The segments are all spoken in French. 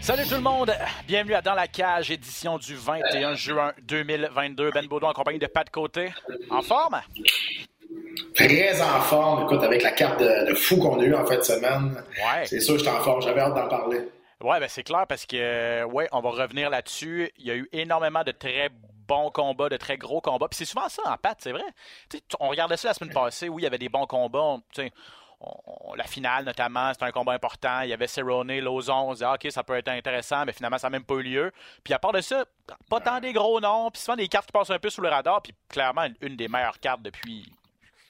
Salut tout le monde, bienvenue à Dans la cage, édition du 21 juin 2022. Ben Baudouin en compagnie de Pat Côté. En forme? Très en forme, écoute, avec la carte de, de fou qu'on a eue en fin de semaine. Ouais. C'est sûr que j'étais en forme, j'avais hâte d'en parler. Ouais, ben c'est clair parce que, ouais, on va revenir là-dessus. Il y a eu énormément de très bons combats, de très gros combats. Puis c'est souvent ça en Pat, c'est vrai. On regardait ça la semaine passée, oui, il y avait des bons combats. On- la finale, notamment, c'était un combat important. Il y avait Cerrone, Lozon. On disait, ah, OK, ça peut être intéressant, mais finalement, ça n'a même pas eu lieu. Puis à part de ça, pas tant des gros noms. Puis souvent des cartes qui passent un peu sous le radar. Puis clairement, une, des meilleures cartes depuis,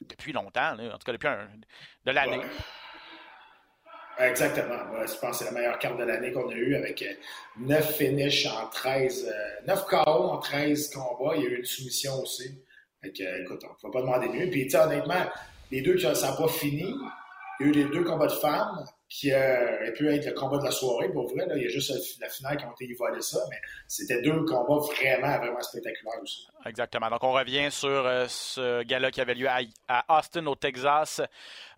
depuis longtemps. En tout cas, depuis de l'année. Exactement. Je pense que c'est la meilleure carte de l'année qu'on a eue avec 9 finishes en 13, euh, 9 KO en 13 combats. Il y a eu une soumission aussi. Fait que, euh, écoute, on ne peut pas demander mieux. Puis, honnêtement, les deux, ça n'a pas fini. Il y a eu les deux combats de femmes qui euh, auraient pu être le combat de la soirée. Pour vrai, il y a juste la finale qui ont été volés ça, mais c'était deux combats vraiment, vraiment spectaculaires aussi. Exactement. Donc, on revient sur euh, ce gala qui avait lieu à, Austin, au Texas.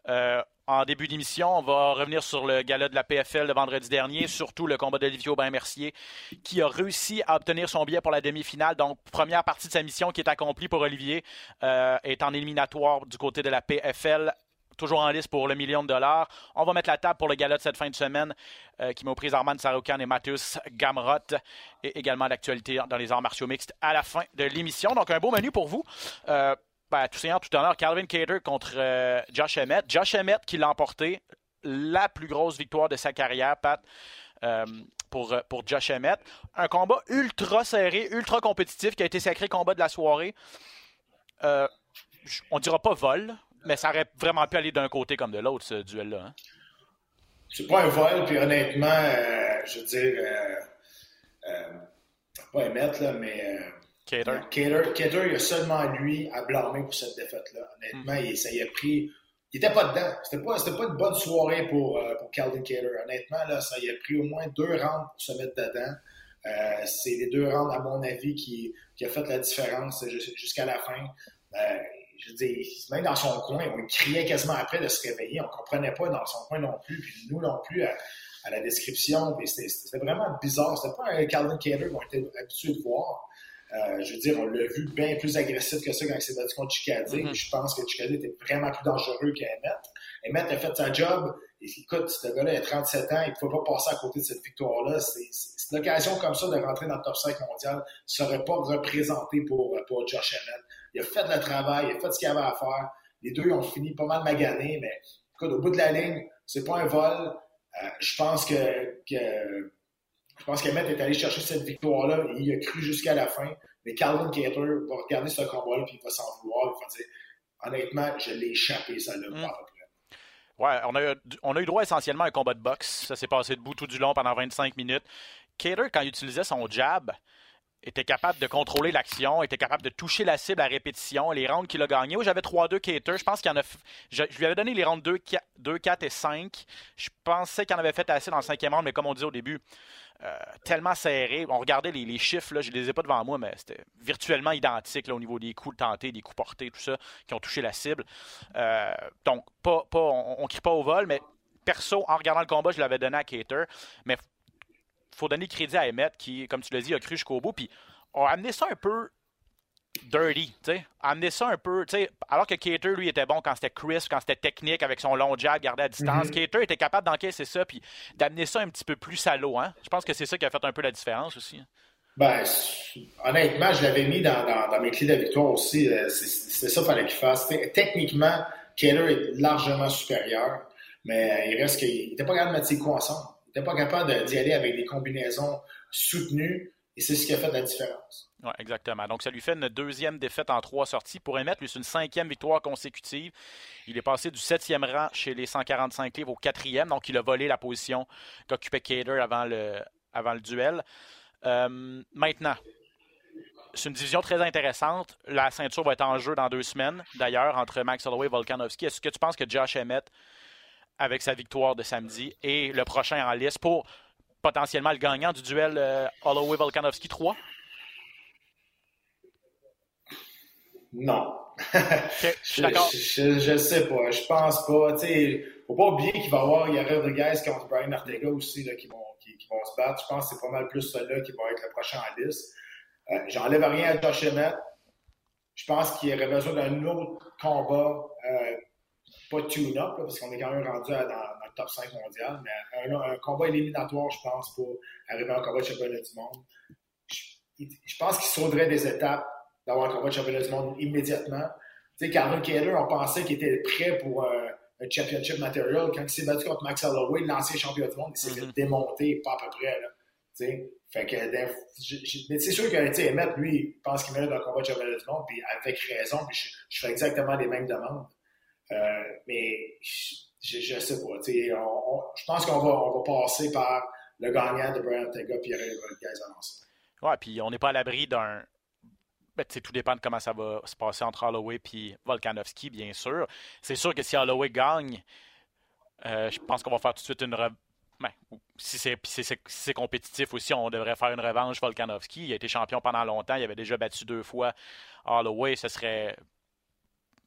Euh, en début d'émission, on va revenir sur le gala de la PFL de vendredi dernier, surtout le combat d'Olivier Aubin-Mercier, qui a réussi à obtenir son billet pour la demi-finale. Donc, première partie de sa mission qui est accomplie pour Olivier, est en éliminatoire du côté de la PFL toujours en liste pour le million de dollars. On va mettre la table pour le gala de cette fin de semaine euh, qui met aux prises Armand Saroukan et Mathius Gamrot et également l'actualité dans les arts martiaux mixtes à la fin de l'émission. Donc un beau menu pour vous. Euh, ben, tout seigneur, tout honneur, Calvin Cater contre euh, Josh Emmett. Josh Emmett qui l'a emporté la plus grosse victoire de sa carrière, Pat. euh, pour, pour Josh Emmett. Un combat ultra serré, ultra compétitif qui a été sacré combat de la soirée. J- on dira pas vol, mais ça aurait vraiment pu aller d'un côté comme de l'autre, ce duel-là. hein. C'est pas un vol, puis honnêtement, euh, je veux dire, euh, euh, pas émettre, là, mais euh, Cater. Cater, Cater, il y a seulement lui à blâmer pour cette défaite-là. Honnêtement, il, ça y a pris. Il était pas dedans. C'était pas, c'était pas une bonne soirée pour, pour Calvin Cater. Honnêtement, là, ça y a pris au moins deux rounds pour se mettre dedans. Euh, c'est les deux rounds, à mon avis, qui, qui a fait la différence jus- jusqu'à la fin. Euh, je veux dire, même dans son coin, on criait quasiment après de se réveiller. On comprenait pas dans son coin non plus, puis nous non plus à, à la description. C'était vraiment bizarre. C'était pas un Calvin Cater qu'on était habitué de voir. Euh, je veux dire, on l'a vu bien plus agressif que ça quand il s'est battu contre Chicadé. Mhm. Je pense que Chicadé était vraiment plus dangereux qu'Emmett. Emmett a fait sa job. Et écoute, ce gars-là a 37 ans, il ne pouvait pas passer à côté de cette victoire-là. C'est une occasion comme ça de rentrer dans le top 5 mondial. ne serait pas représenté pour, pour Josh Emmett. Il a fait le travail, il a fait ce qu'il avait à faire. Les deux ont fini pas mal maganés, mais écoute, au bout de la ligne, c'est pas un vol. Euh, je pense que, que je pense qu'Emmett est allé chercher cette victoire-là et il a cru jusqu'à la fin. Mais Calvin Cater va regarder ce combat-là puis il va s'en vouloir. Il va dire honnêtement, je l'ai échappé, ça là, Mm. Ouais, on a, eu- on a eu droit essentiellement à un combat de boxe. Ça s'est passé debout tout du long pendant 25 minutes. Cater, quand il utilisait son jab, était capable de contrôler l'action, était capable de toucher la cible à répétition. Les rounds qu'il a gagnés, moi j'avais 3-2 Cater. Je pense qu'il en a. Je, lui avais donné les rounds 2, 4, 2, 4 et 5. Je pensais qu'il en avait fait assez dans le cinquième round, mais comme on dit au début, euh, tellement serré. On regardait les, chiffres, là, je ne les ai pas devant moi, mais c'était virtuellement identique au niveau des coups tentés, des coups portés, tout ça, qui ont touché la cible. Euh, donc, pas, pas, on ne crie pas au vol, mais perso, en regardant le combat, je l'avais donné à Cater. Mais faut donner crédit à Emmett qui, comme tu l'as dit, a cru jusqu'au bout. Puis a amené ça un peu dirty, tu sais. Amener ça un peu, tu sais, alors que Cater, lui, était bon quand c'était crisp, quand c'était technique, avec son long jab gardé à distance. Cater était capable d'encaisser ça, puis d'amener ça un petit peu plus salaud, hein. Je pense que c'est ça qui a fait un peu la différence aussi. hein. Ben, honnêtement, je l'avais mis dans, dans, dans mes clés de victoire aussi. euh, c'est- ça qu'il fallait qu'il fasse. Techniquement, Keller est largement supérieur, mais euh, il reste qu'il n'était pas capable de mettre ses coups ensemble. N'était pas capable d'y aller avec des combinaisons soutenues, et c'est ce qui a fait la différence. Oui, exactement. Donc, ça lui fait une deuxième défaite en trois sorties. Pour émettre, lui, c'est une cinquième victoire consécutive. Il est passé du septième rang chez les 145 livres au quatrième. Donc, il a volé la position qu'occupait Cater avant le, avant le duel. Euh, maintenant, c'est une division très intéressante. La ceinture va être en jeu dans deux semaines, d'ailleurs, entre Max Holloway et Volkanovski. Est-ce que tu penses que Josh Emmett, avec sa victoire de samedi, est le prochain en liste pour potentiellement le gagnant du duel euh, Holloway-Volkanovski 3? Non. Ok, je. Je, je, je sais pas. Je pense pas. Tu sais, faut pas oublier qu'il va y avoir Yara Rodriguez contre Brian Ortega aussi là, qui, vont, qui, qui vont se battre. Je pense que c'est pas mal plus ceux-là qui vont être le prochain en liste. Euh, J'enlève rien à Josh Emmett. Je pense qu'il aurait besoin d'un autre combat, euh, pas tune-up, parce qu'on est quand même rendu à- dans, dans le top 5 mondial, mais un, un combat éliminatoire, je pense, pour arriver à un combat de championnat du monde. Je, je pense qu'il sauterait des étapes d'avoir un combat de championnat du monde immédiatement. Tu sais, Carmen Keller, on pensait qu'il était prêt pour euh, un championship material. Quand il s'est battu contre Max Holloway, l'ancien champion du monde, il s'est fait démonter, pas à peu près. Là. Tu sais, fait que, mais c'est sûr que, Emmett, lui, il pense qu'il mérite un combat de championnat du monde, puis avec raison, puis je, je fais exactement les mêmes demandes. Euh, mais je, je, sais pas, je pense qu'on va, on va passer par le gagnant de Brian Ortega puis Rodriguez avancé. Ouais, puis on n'est pas à l'abri d'un. Ben, tout dépend de comment ça va se passer entre Holloway et Volkanovski, bien sûr. C'est sûr que si Holloway gagne, euh, je pense qu'on va faire tout de suite une. re- Ben, si c'est si compétitif aussi, on devrait faire une revanche Volkanovski. Il a été champion pendant longtemps. Il avait déjà battu deux fois Holloway. Ce serait.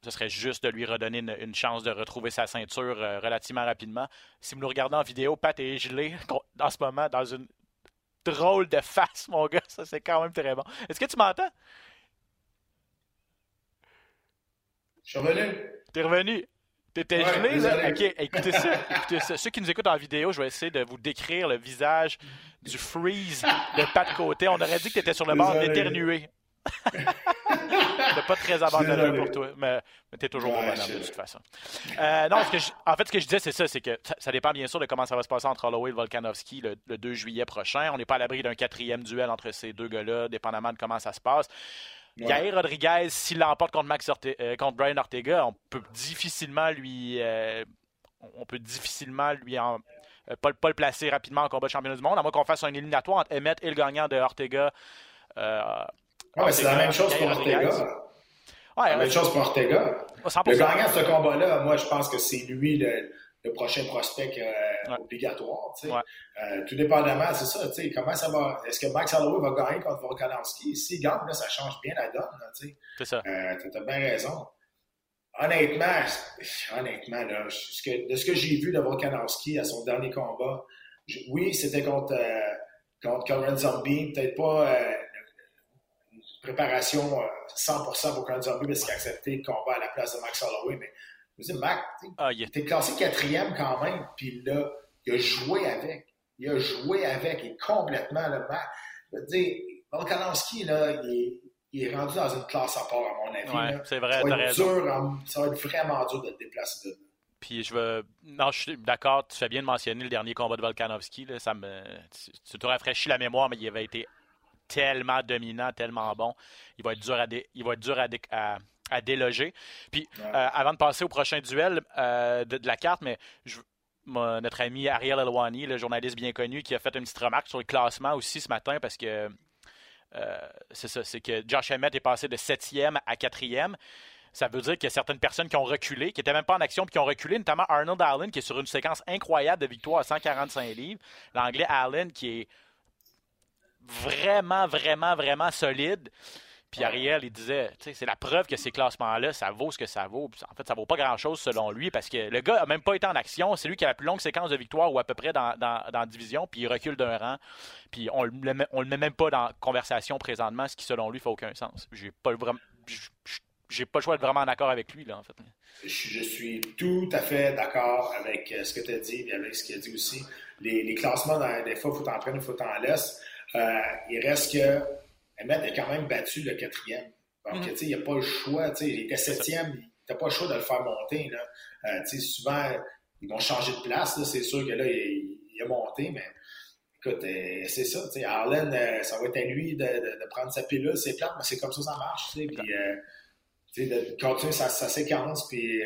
Ce serait juste de lui redonner une, une chance de retrouver sa ceinture euh, relativement rapidement. Si vous nous regardez en vidéo, Pat est gelé en ce moment dans une drôle de face, mon gars. Ça, c'est quand même très bon. Est-ce que tu m'entends? Je suis revenu. T'es revenu. T'étais Ouais, gelé, là? Ok, écoutez ça, écoutez ça. Ceux qui nous écoutent en vidéo, je vais essayer de vous décrire le visage du freeze de de côté. On aurait dit que t'étais sur le bord d'éternuer. Pas très abandonneux Désolé. pour toi, mais, mais t'es toujours Ouais, bonhomme de toute façon. Euh, non, ce que je- en fait, ce que je disais, c'est ça, c'est que ça, ça dépend bien sûr de comment ça va se passer entre Holloway et Volkanovski le, le 2 juillet prochain. On n'est pas à l'abri d'un quatrième duel entre ces deux gars-là, dépendamment de comment ça se passe. Ouais. Yair Rodriguez, s'il l'emporte contre, Max Orte- euh, contre Brian Ortega, on peut difficilement lui, euh, on peut difficilement lui en- pas, le- pas le placer rapidement en combat de championnat du monde, à moins qu'on fasse un éliminatoire entre Emmett et le gagnant de Ortega. Ouais, mais c'est la même chose pour Ortega. Ouais, La même chose pour Ortega. 100%. Le gagnant de ce combat-là, moi, je pense que c'est lui le, le prochain prospect euh, Ouais. obligatoire. tu sais. Ouais. Euh, tout dépendamment, c'est ça. tu sais, Comment ça va Est-ce que Max Holloway va gagner contre Volkanovski? S'il gagne, là, ça change bien la donne. là, tu sais. C'est ça. Euh, T'as bien raison. Honnêtement, honnêtement, là, ce que- de ce que j'ai vu de Volkanovski à son dernier combat, je- oui, c'était contre, euh, contre Conrad Zombie, peut-être pas euh, préparation euh, 100% pour Conrad Zombie parce qu'il a accepté le combat à la place de Max Holloway, mais je veux dire, Max, Ah, il est- T'es classé quatrième quand même, puis là, il a joué avec. Il a joué avec et complètement le match. Je veux dire, Volkanovski, là, il est, il est rendu dans une classe à part, à mon avis. Ouais, c'est vrai, ça, va être dur, en- ça va être vraiment dur de te déplacer de là. Puis je veux. Non, je suis d'accord, tu fais bien de mentionner le dernier combat de Volkanovski. Là, ça me... tu, tu te rafraîchis la mémoire, mais il avait été tellement dominant, tellement bon. Il va être dur à, dé- il va être dur à, dé- à- à déloger. Puis Ouais. euh, avant de passer au prochain duel euh, de, de la carte, mais je- notre ami Ariel Elwani, le journaliste bien connu, qui a fait une petite remarque sur le classement aussi ce matin parce que euh, c'est ça, c'est que Josh Emmett est passé de 7e à 4e. Ça veut dire qu'il y a certaines personnes qui ont reculé, qui n'étaient même pas en action, puis qui ont reculé, notamment Arnold Allen, qui est sur une séquence incroyable de victoire à 145 livres. L'anglais Allen, qui est vraiment, vraiment, vraiment solide. Puis Ariel, il disait, c'est la preuve que ces classements-là, ça vaut ce que ça vaut. en fait, ça vaut pas grand-chose selon lui parce que le gars a même pas été en action. C'est lui qui a la plus longue séquence de victoire ou à peu près dans, la division, puis il recule d'un rang. Puis on le, le met même pas dans conversation présentement, ce qui selon lui fait aucun sens. J'ai pas vraiment. J'ai pas le choix d'être vraiment en accord avec lui, là, en fait. Je, suis tout à fait d'accord avec euh, ce que tu as dit et avec ce qu'il a dit aussi. Les, classements, dans, des fois, il faut en prendre, faut en laisser. Euh, il reste que Emmett a quand même battu le quatrième. Donc, mm-hmm. tu sais, il n'y a pas le choix. Tu sais, il était septième, tu n'as pas le choix de le faire monter. Là. Euh, tu sais, souvent, ils vont changer de place. C'est sûr que là, il, il, a monté, mais écoute, euh, c'est ça. Tu sais, Arlen, euh, ça va être à lui de, de, de prendre sa pilule, c'est plate, mais c'est comme ça ça marche. Tu sais, puis, tu sais, de continuer sa, sa séquence, puis,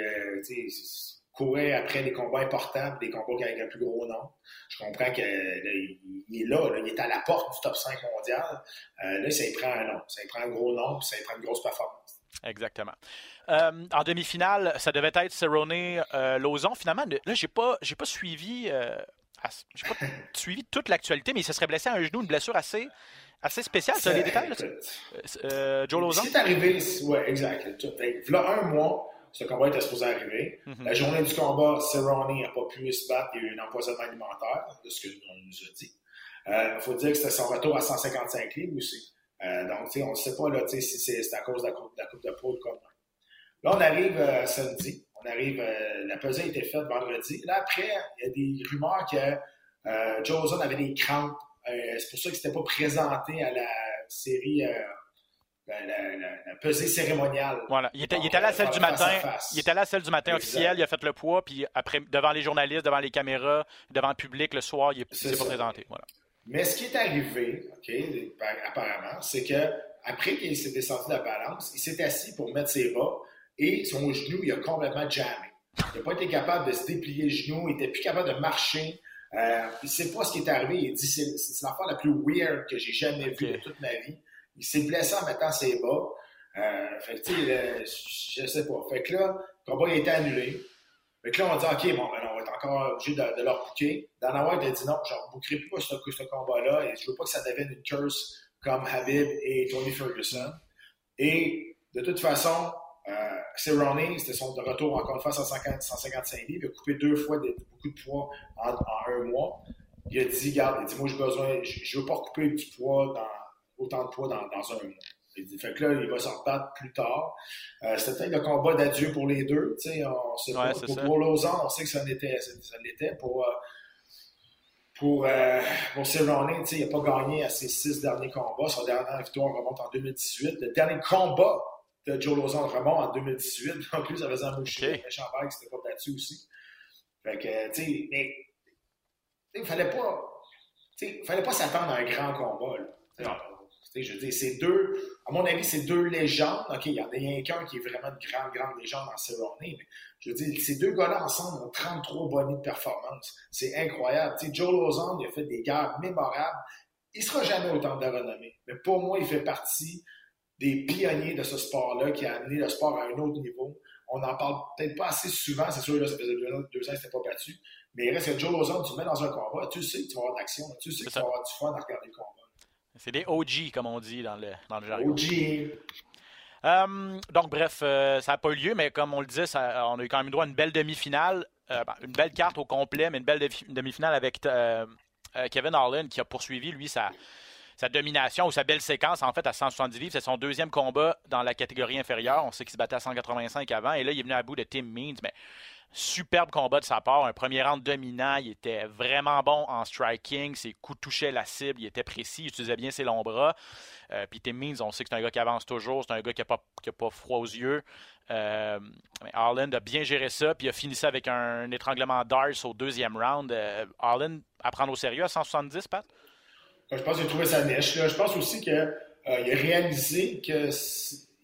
tu sais, courir après des combats importants, des combats avec un plus gros nom. Je comprends qu'il est là, il est à la porte du top 5 mondial. Euh, là, ça y prend un nom, ça y prend un gros nom, ça y prend une grosse performance. Exactement. Euh, en demi-finale, ça devait être Cerrone euh, Lozon. Finalement, là, j'ai pas, j'ai pas suivi, j'ai pas suivi toute l'actualité, mais il se serait blessé à un genou, une blessure assez, assez spéciale. Tu as les détails là, Joe Lozon? C'est arrivé, oui, exact. Il y a un mois, ce combat était supposé arriver. Mhm. La journée du combat, Cerrone n'a pas pu se battre. Il y a eu un empoisonnement alimentaire, de ce qu'on nous a dit. Il euh, faut dire que c'était son retour à 155 livres aussi. Euh, donc, on ne sait pas là, si c'est à cause de la coupe de, la coupe de peau comme Là, on arrive euh, samedi. On arrive, la pesée a été faite vendredi. Là, après, il y a des rumeurs que Joe avait des crampes. c'est pour ça qu'il ne s'était pas présenté à la série la, pesée cérémoniale. Voilà. Il était, à la celle du matin. Il était à la celle du matin officielle. Il a fait le poids, puis après, devant les journalistes, devant les caméras, devant le public, le soir, il s'est pas présenté. Voilà. Mais ce qui est arrivé, OK, apparemment, c'est que après qu'il s'est descendu de la balance, il s'est assis pour mettre ses bas et son genou, il a complètement jammé. Il n'a pas été capable de se déplier le genou, il n'était plus capable de marcher. Euh, il ne sait pas ce qui est arrivé. Il dit c'est l'affaire la plus weird que j'ai jamais vue de toute ma vie. Il s'est blessé en mettant ses bas. Euh, fait que, sais, je sais pas. Fait que là, le combat a été annulé. Fait que là, on dit, OK, bon, ben, on va être encore obligé de, leur booker. Dana White a dit non, je ne rebookerai plus ce, ce combat-là et je veux pas que ça devienne une curse comme Habib et Tony Ferguson. Et de toute façon, euh, c'est Ronnie, c'était son retour encore une fois à 155 livres. Il a coupé deux fois beaucoup de poids en, un mois. Il a dit, regarde, il a dit, moi, j'ai besoin, je, ne veux pas couper du poids dans autant de poids dans, dans un mois. Il dit, fait que là, il va s'en battre plus tard. Euh, C'était peut-être le combat d'adieu pour les deux. On sait. Pour, pour Lausanne, on sait que ça l'était. Ça l'était. Pour, euh, pour, euh, pour Cerrone, il n'a pas gagné à ses six derniers combats. Son dernière victoire remonte en 2018. Le dernier combat de Joe Lausanne remonte en 2018. En plus, ça faisait un mouché. Okay. Chamberlain qui s'était pas battu aussi. Fait que, tu sais, mais il fallait pas. Il fallait pas s'attendre à un grand combat. Là je veux dire, c'est deux, à mon avis, c'est deux légendes. OK, il y en a qu'un qui est vraiment une grande, grande légende dans Cerrone, mais je veux dire, ces deux gars-là ensemble ont 33 bonnets de performance. C'est incroyable. Tu sais, Joe Lozon, il a fait des guerres mémorables. Il sera jamais autant de renommée. Mais pour moi, il fait partie des pionniers de ce sport-là qui a amené le sport à un autre niveau. On n'en parle peut-être pas assez souvent. C'est sûr, là, ça faisait deux ans, deux ans pas battu. Mais il reste que Joe Lozon, tu le mets dans un combat, tu sais que tu vas avoir d'action, tu sais que tu vas avoir du fun à regarder le combat. C'est des OG, comme on dit dans le, dans le jargon. OG. Euh, donc, bref, euh, ça n'a pas eu lieu, mais comme on le disait, ça, on a eu quand même droit à une belle demi-finale. Euh, ben, une belle carte au complet, mais une belle demi-finale avec Kevin Harlan qui a poursuivi, lui, sa, sa domination ou sa belle séquence, en fait, à 170 livres. C'est son deuxième combat dans la catégorie inférieure. On sait qu'il se battait à 185 avant. Et là, il est venu à bout de Tim Means. Mais Superbe combat de sa part, un premier round dominant, il était vraiment bon en striking, ses coups touchaient la cible, il était précis, il utilisait bien ses longs bras. Euh, puis Tim Means, on sait que c'est un gars qui avance toujours, c'est un gars qui n'a pas, pas, froid aux yeux. Euh, Arlen a bien géré ça, puis il a fini ça avec un, étranglement d'Ars au deuxième round. Euh, Arlen à prendre au sérieux à 170, Pat? Je pense qu'il a trouvé sa niche. Je pense aussi qu'il a réalisé que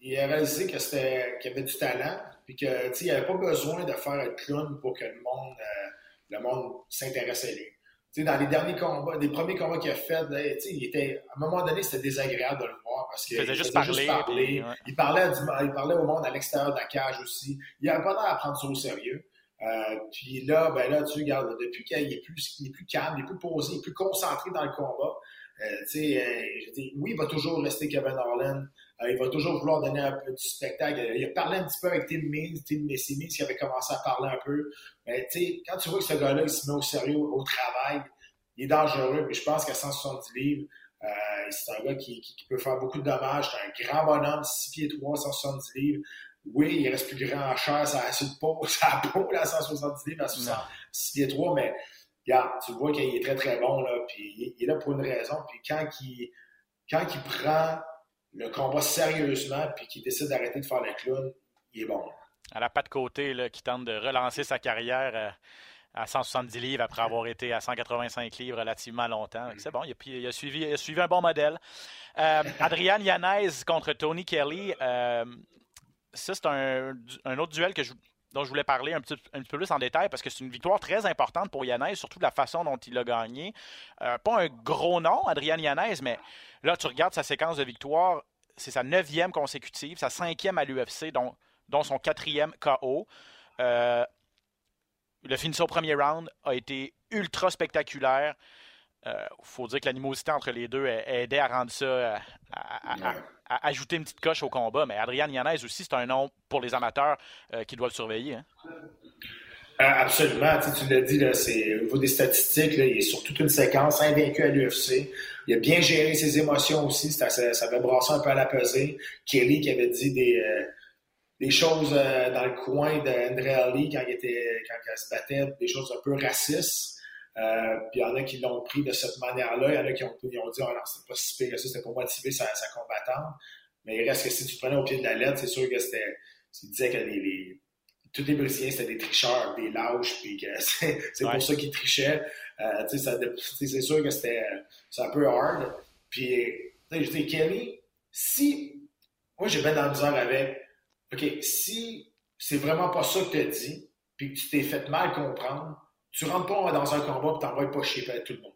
il a réalisé qu'il avait du talent puis que, tu il avait pas besoin de faire un clown pour que le monde, euh, le monde s'intéresse à lui. Tu dans les derniers combats, les premiers combats qu'il a fait, ben, tu il était, à un moment donné, c'était désagréable de le voir parce qu'il faisait, juste, parler, il, parlait il parlait au monde à l'extérieur de la cage aussi. Il n'avait pas l'air à prendre ça au sérieux. Euh, puis là, ben là, tu regardes, depuis qu'il est plus, il est plus calme, il est plus posé, il est plus concentré dans le combat. Euh, tu sais, oui, il va toujours rester Kevin Harlan, il va toujours vouloir donner un peu du spectacle. Il a parlé un petit peu avec Tim Means, Tim Messimi, qui avait commencé à parler un peu. Mais tu sais, quand tu vois que ce gars-là, il se met au sérieux au travail, il est dangereux. Puis je pense qu'à 170 livres, euh, c'est un gars qui, qui, peut faire beaucoup de dommages. C'est un grand bonhomme, 6 pieds 3, 170 livres. Oui, il reste plus grand en chair, ça a de peau, ça a peau à 170 livres, à 6 pieds 3, mais regarde, tu vois qu'il est très très bon, là, puis il est là pour une raison. Puis quand il, quand il prend le combat sérieusement, puis qu'il décide d'arrêter de faire le clown, il est bon. À la patte côté, qui tente de relancer sa carrière. Euh, à 170 livres après avoir été à 185 livres relativement longtemps. C'est bon, il a, suivi, suivi, un bon modèle. Euh, Adrian Yanez contre Tony Kelly. Euh, ça, c'est un, autre duel que dont je voulais parler un petit, peu plus en détail parce que c'est une victoire très importante pour Yanez, surtout de la façon dont il a gagné. Euh, pas un gros nom, Adrian Yanez, mais là, tu regardes sa séquence de victoires, c'est sa neuvième consécutive, sa cinquième à l'UFC, dont, son quatrième KO. Euh, le finition au premier round a été ultra spectaculaire. Il euh, faut dire que l'animosité entre les deux a, aidé à rendre ça, euh, à, ajouter une petite coche au combat. Mais Adrian Yanez aussi, c'est un nom pour les amateurs euh, qui doivent surveiller. Hein. absolument. Tu, l'as dit, c'est, au niveau des statistiques, il est sur toute une séquence, invaincu à l'UFC. Il a bien géré ses émotions aussi. Ça, ça, avait brassé un peu à la pesée. Kelly qui avait dit des des choses dans le coin d'André Ali quand il était quand il se battait, des choses un peu racistes. Euh, puis il y en a qui l'ont pris de cette manière-là. Il y en a qui ont, dit oh non, c'est pas si pire que ça, c'était pour motiver sa, sa, combattante. Mais il reste que si tu prenais au pied de la lettre, c'est sûr que c'était. Il disait que les, les, tous les Brésiliens, c'était des tricheurs, des lâches, puis que c'est pour ça qu'ils trichaient. Euh, c'est sûr que c'était un peu hard. Puis, je dis, Kelly, si. Moi, j'ai bien dans la misère avec OK, si c'est vraiment pas ça que tu as dit, puis que tu t'es fait mal comprendre, tu rentres pas dans un combat et t'envoies pas chier à tout le monde.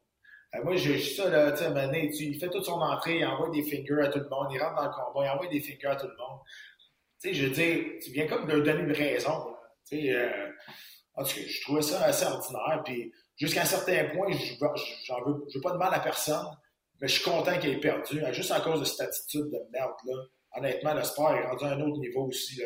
Euh, moi, j'ai ça, là, tu sais, tu, il fait toute son entrée, il envoie des fingers à tout le monde, il rentre dans le combat, il envoie des fingers à tout le monde. Tu sais, je veux dire, tu viens comme de donner une raison. Tu sais, euh, en tout cas, je trouvais ça assez ordinaire, puis jusqu'à un certain point, j'en veux, je veux pas de mal à personne, mais je suis content qu'il ait perdu, juste à cause de cette attitude de merde, là honnêtement, le sport est rendu à un autre niveau aussi.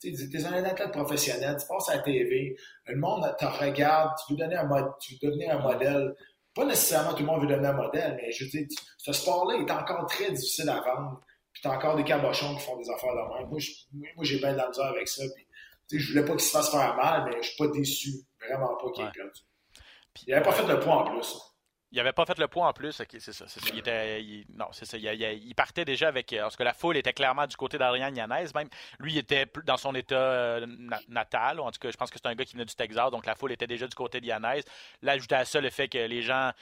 Tu es un athlète professionnel, tu passes à la TV, le monde te regarde, tu veux donner un, mode, tu veux devenir un modèle. Pas nécessairement tout le monde veut donner un modèle, mais je dis, ce sport-là est encore très difficile à vendre. Puis t'as encore des cabochons qui font des affaires de même. Moi, j'ai bien de la misère avec ça. Puis, je voulais pas qu'il se fasse faire mal, mais je suis pas déçu. Vraiment pas qu'il ait perdu. il n'avait pas fait le point en plus. Il n'avait pas fait le poids en plus. c'est ça. Il était, non, c'est ça. Il, partait déjà avec. Parce que la foule était clairement du côté d'Adrian Yanez. Même lui, il était dans son état euh, natal. En tout cas, je pense que c'est un gars qui venait du Texas. Donc la foule était déjà du côté de Yanez. Là, ajouté à ça le fait que les gens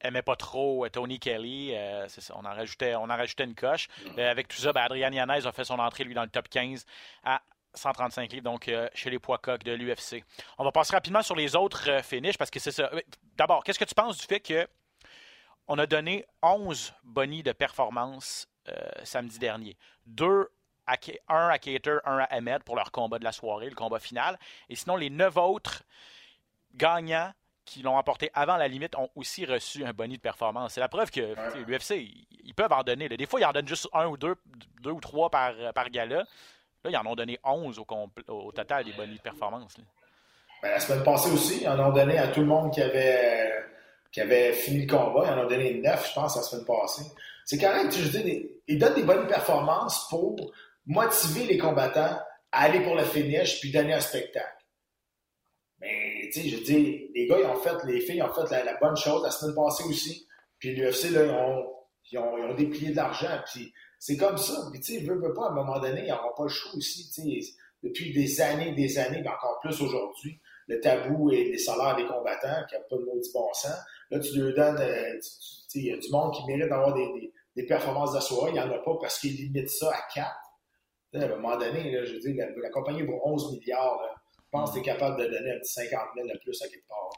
aimaient pas trop euh, Tony Kelly. Euh, c'est ça. On en rajoutait, on en une coche. avec tout ça, ben, Adrian Yanez a fait son entrée, lui, dans le top 15 à 135 livres, donc chez les poids coques de l'UFC. On va passer rapidement sur les autres finishes parce que c'est ça. D'abord, qu'est-ce que tu penses du fait que on a donné 11 bonnies de performance euh, samedi dernier? Deux à, un à Cater, un à Ahmed pour leur combat de la soirée, le combat final. Et sinon, les neuf autres gagnants qui l'ont emporté avant la limite ont aussi reçu un bonus de performance. C'est la preuve que l'UFC, ils peuvent en donner. Des fois, ils en donnent juste un ou deux, deux ou trois par gala. Là, ils en ont donné 11 au, total des bonus de performance. Ben, la semaine passée aussi, ils en ont donné à tout le monde qui avait qui avait fini le combat. Ils en ont donné neuf, je pense, la semaine passée. C'est correct, je dis, ils donnent des bonnes performances pour motiver les combattants à aller pour le finish puis donner un spectacle. Mais, tu sais, je dis, les gars, ils ont fait, les filles ont fait la, bonne chose la semaine passée aussi. Puis l'UFC, là, ils ont, ils, ont, ils ont déplié de l'argent. Puis c'est comme ça. Puis, tu sais, veut, veut pas, à un moment donné, ils n'auront pas le choix aussi. Depuis des années, des années, mais encore plus aujourd'hui, le tabou et les salaires des combattants, qui n'ont pas de maudit bon sens. Là, tu lui donnes, euh, il y a du monde qui mérite d'avoir des, des, performances de soirée. Il n'y en a pas parce qu'ils limitent ça à 4. à un moment donné, là, je veux dire, la, compagnie vaut 11 milliards. Je pense que tu es capable de donner un petit 50 000 de plus à quelque part.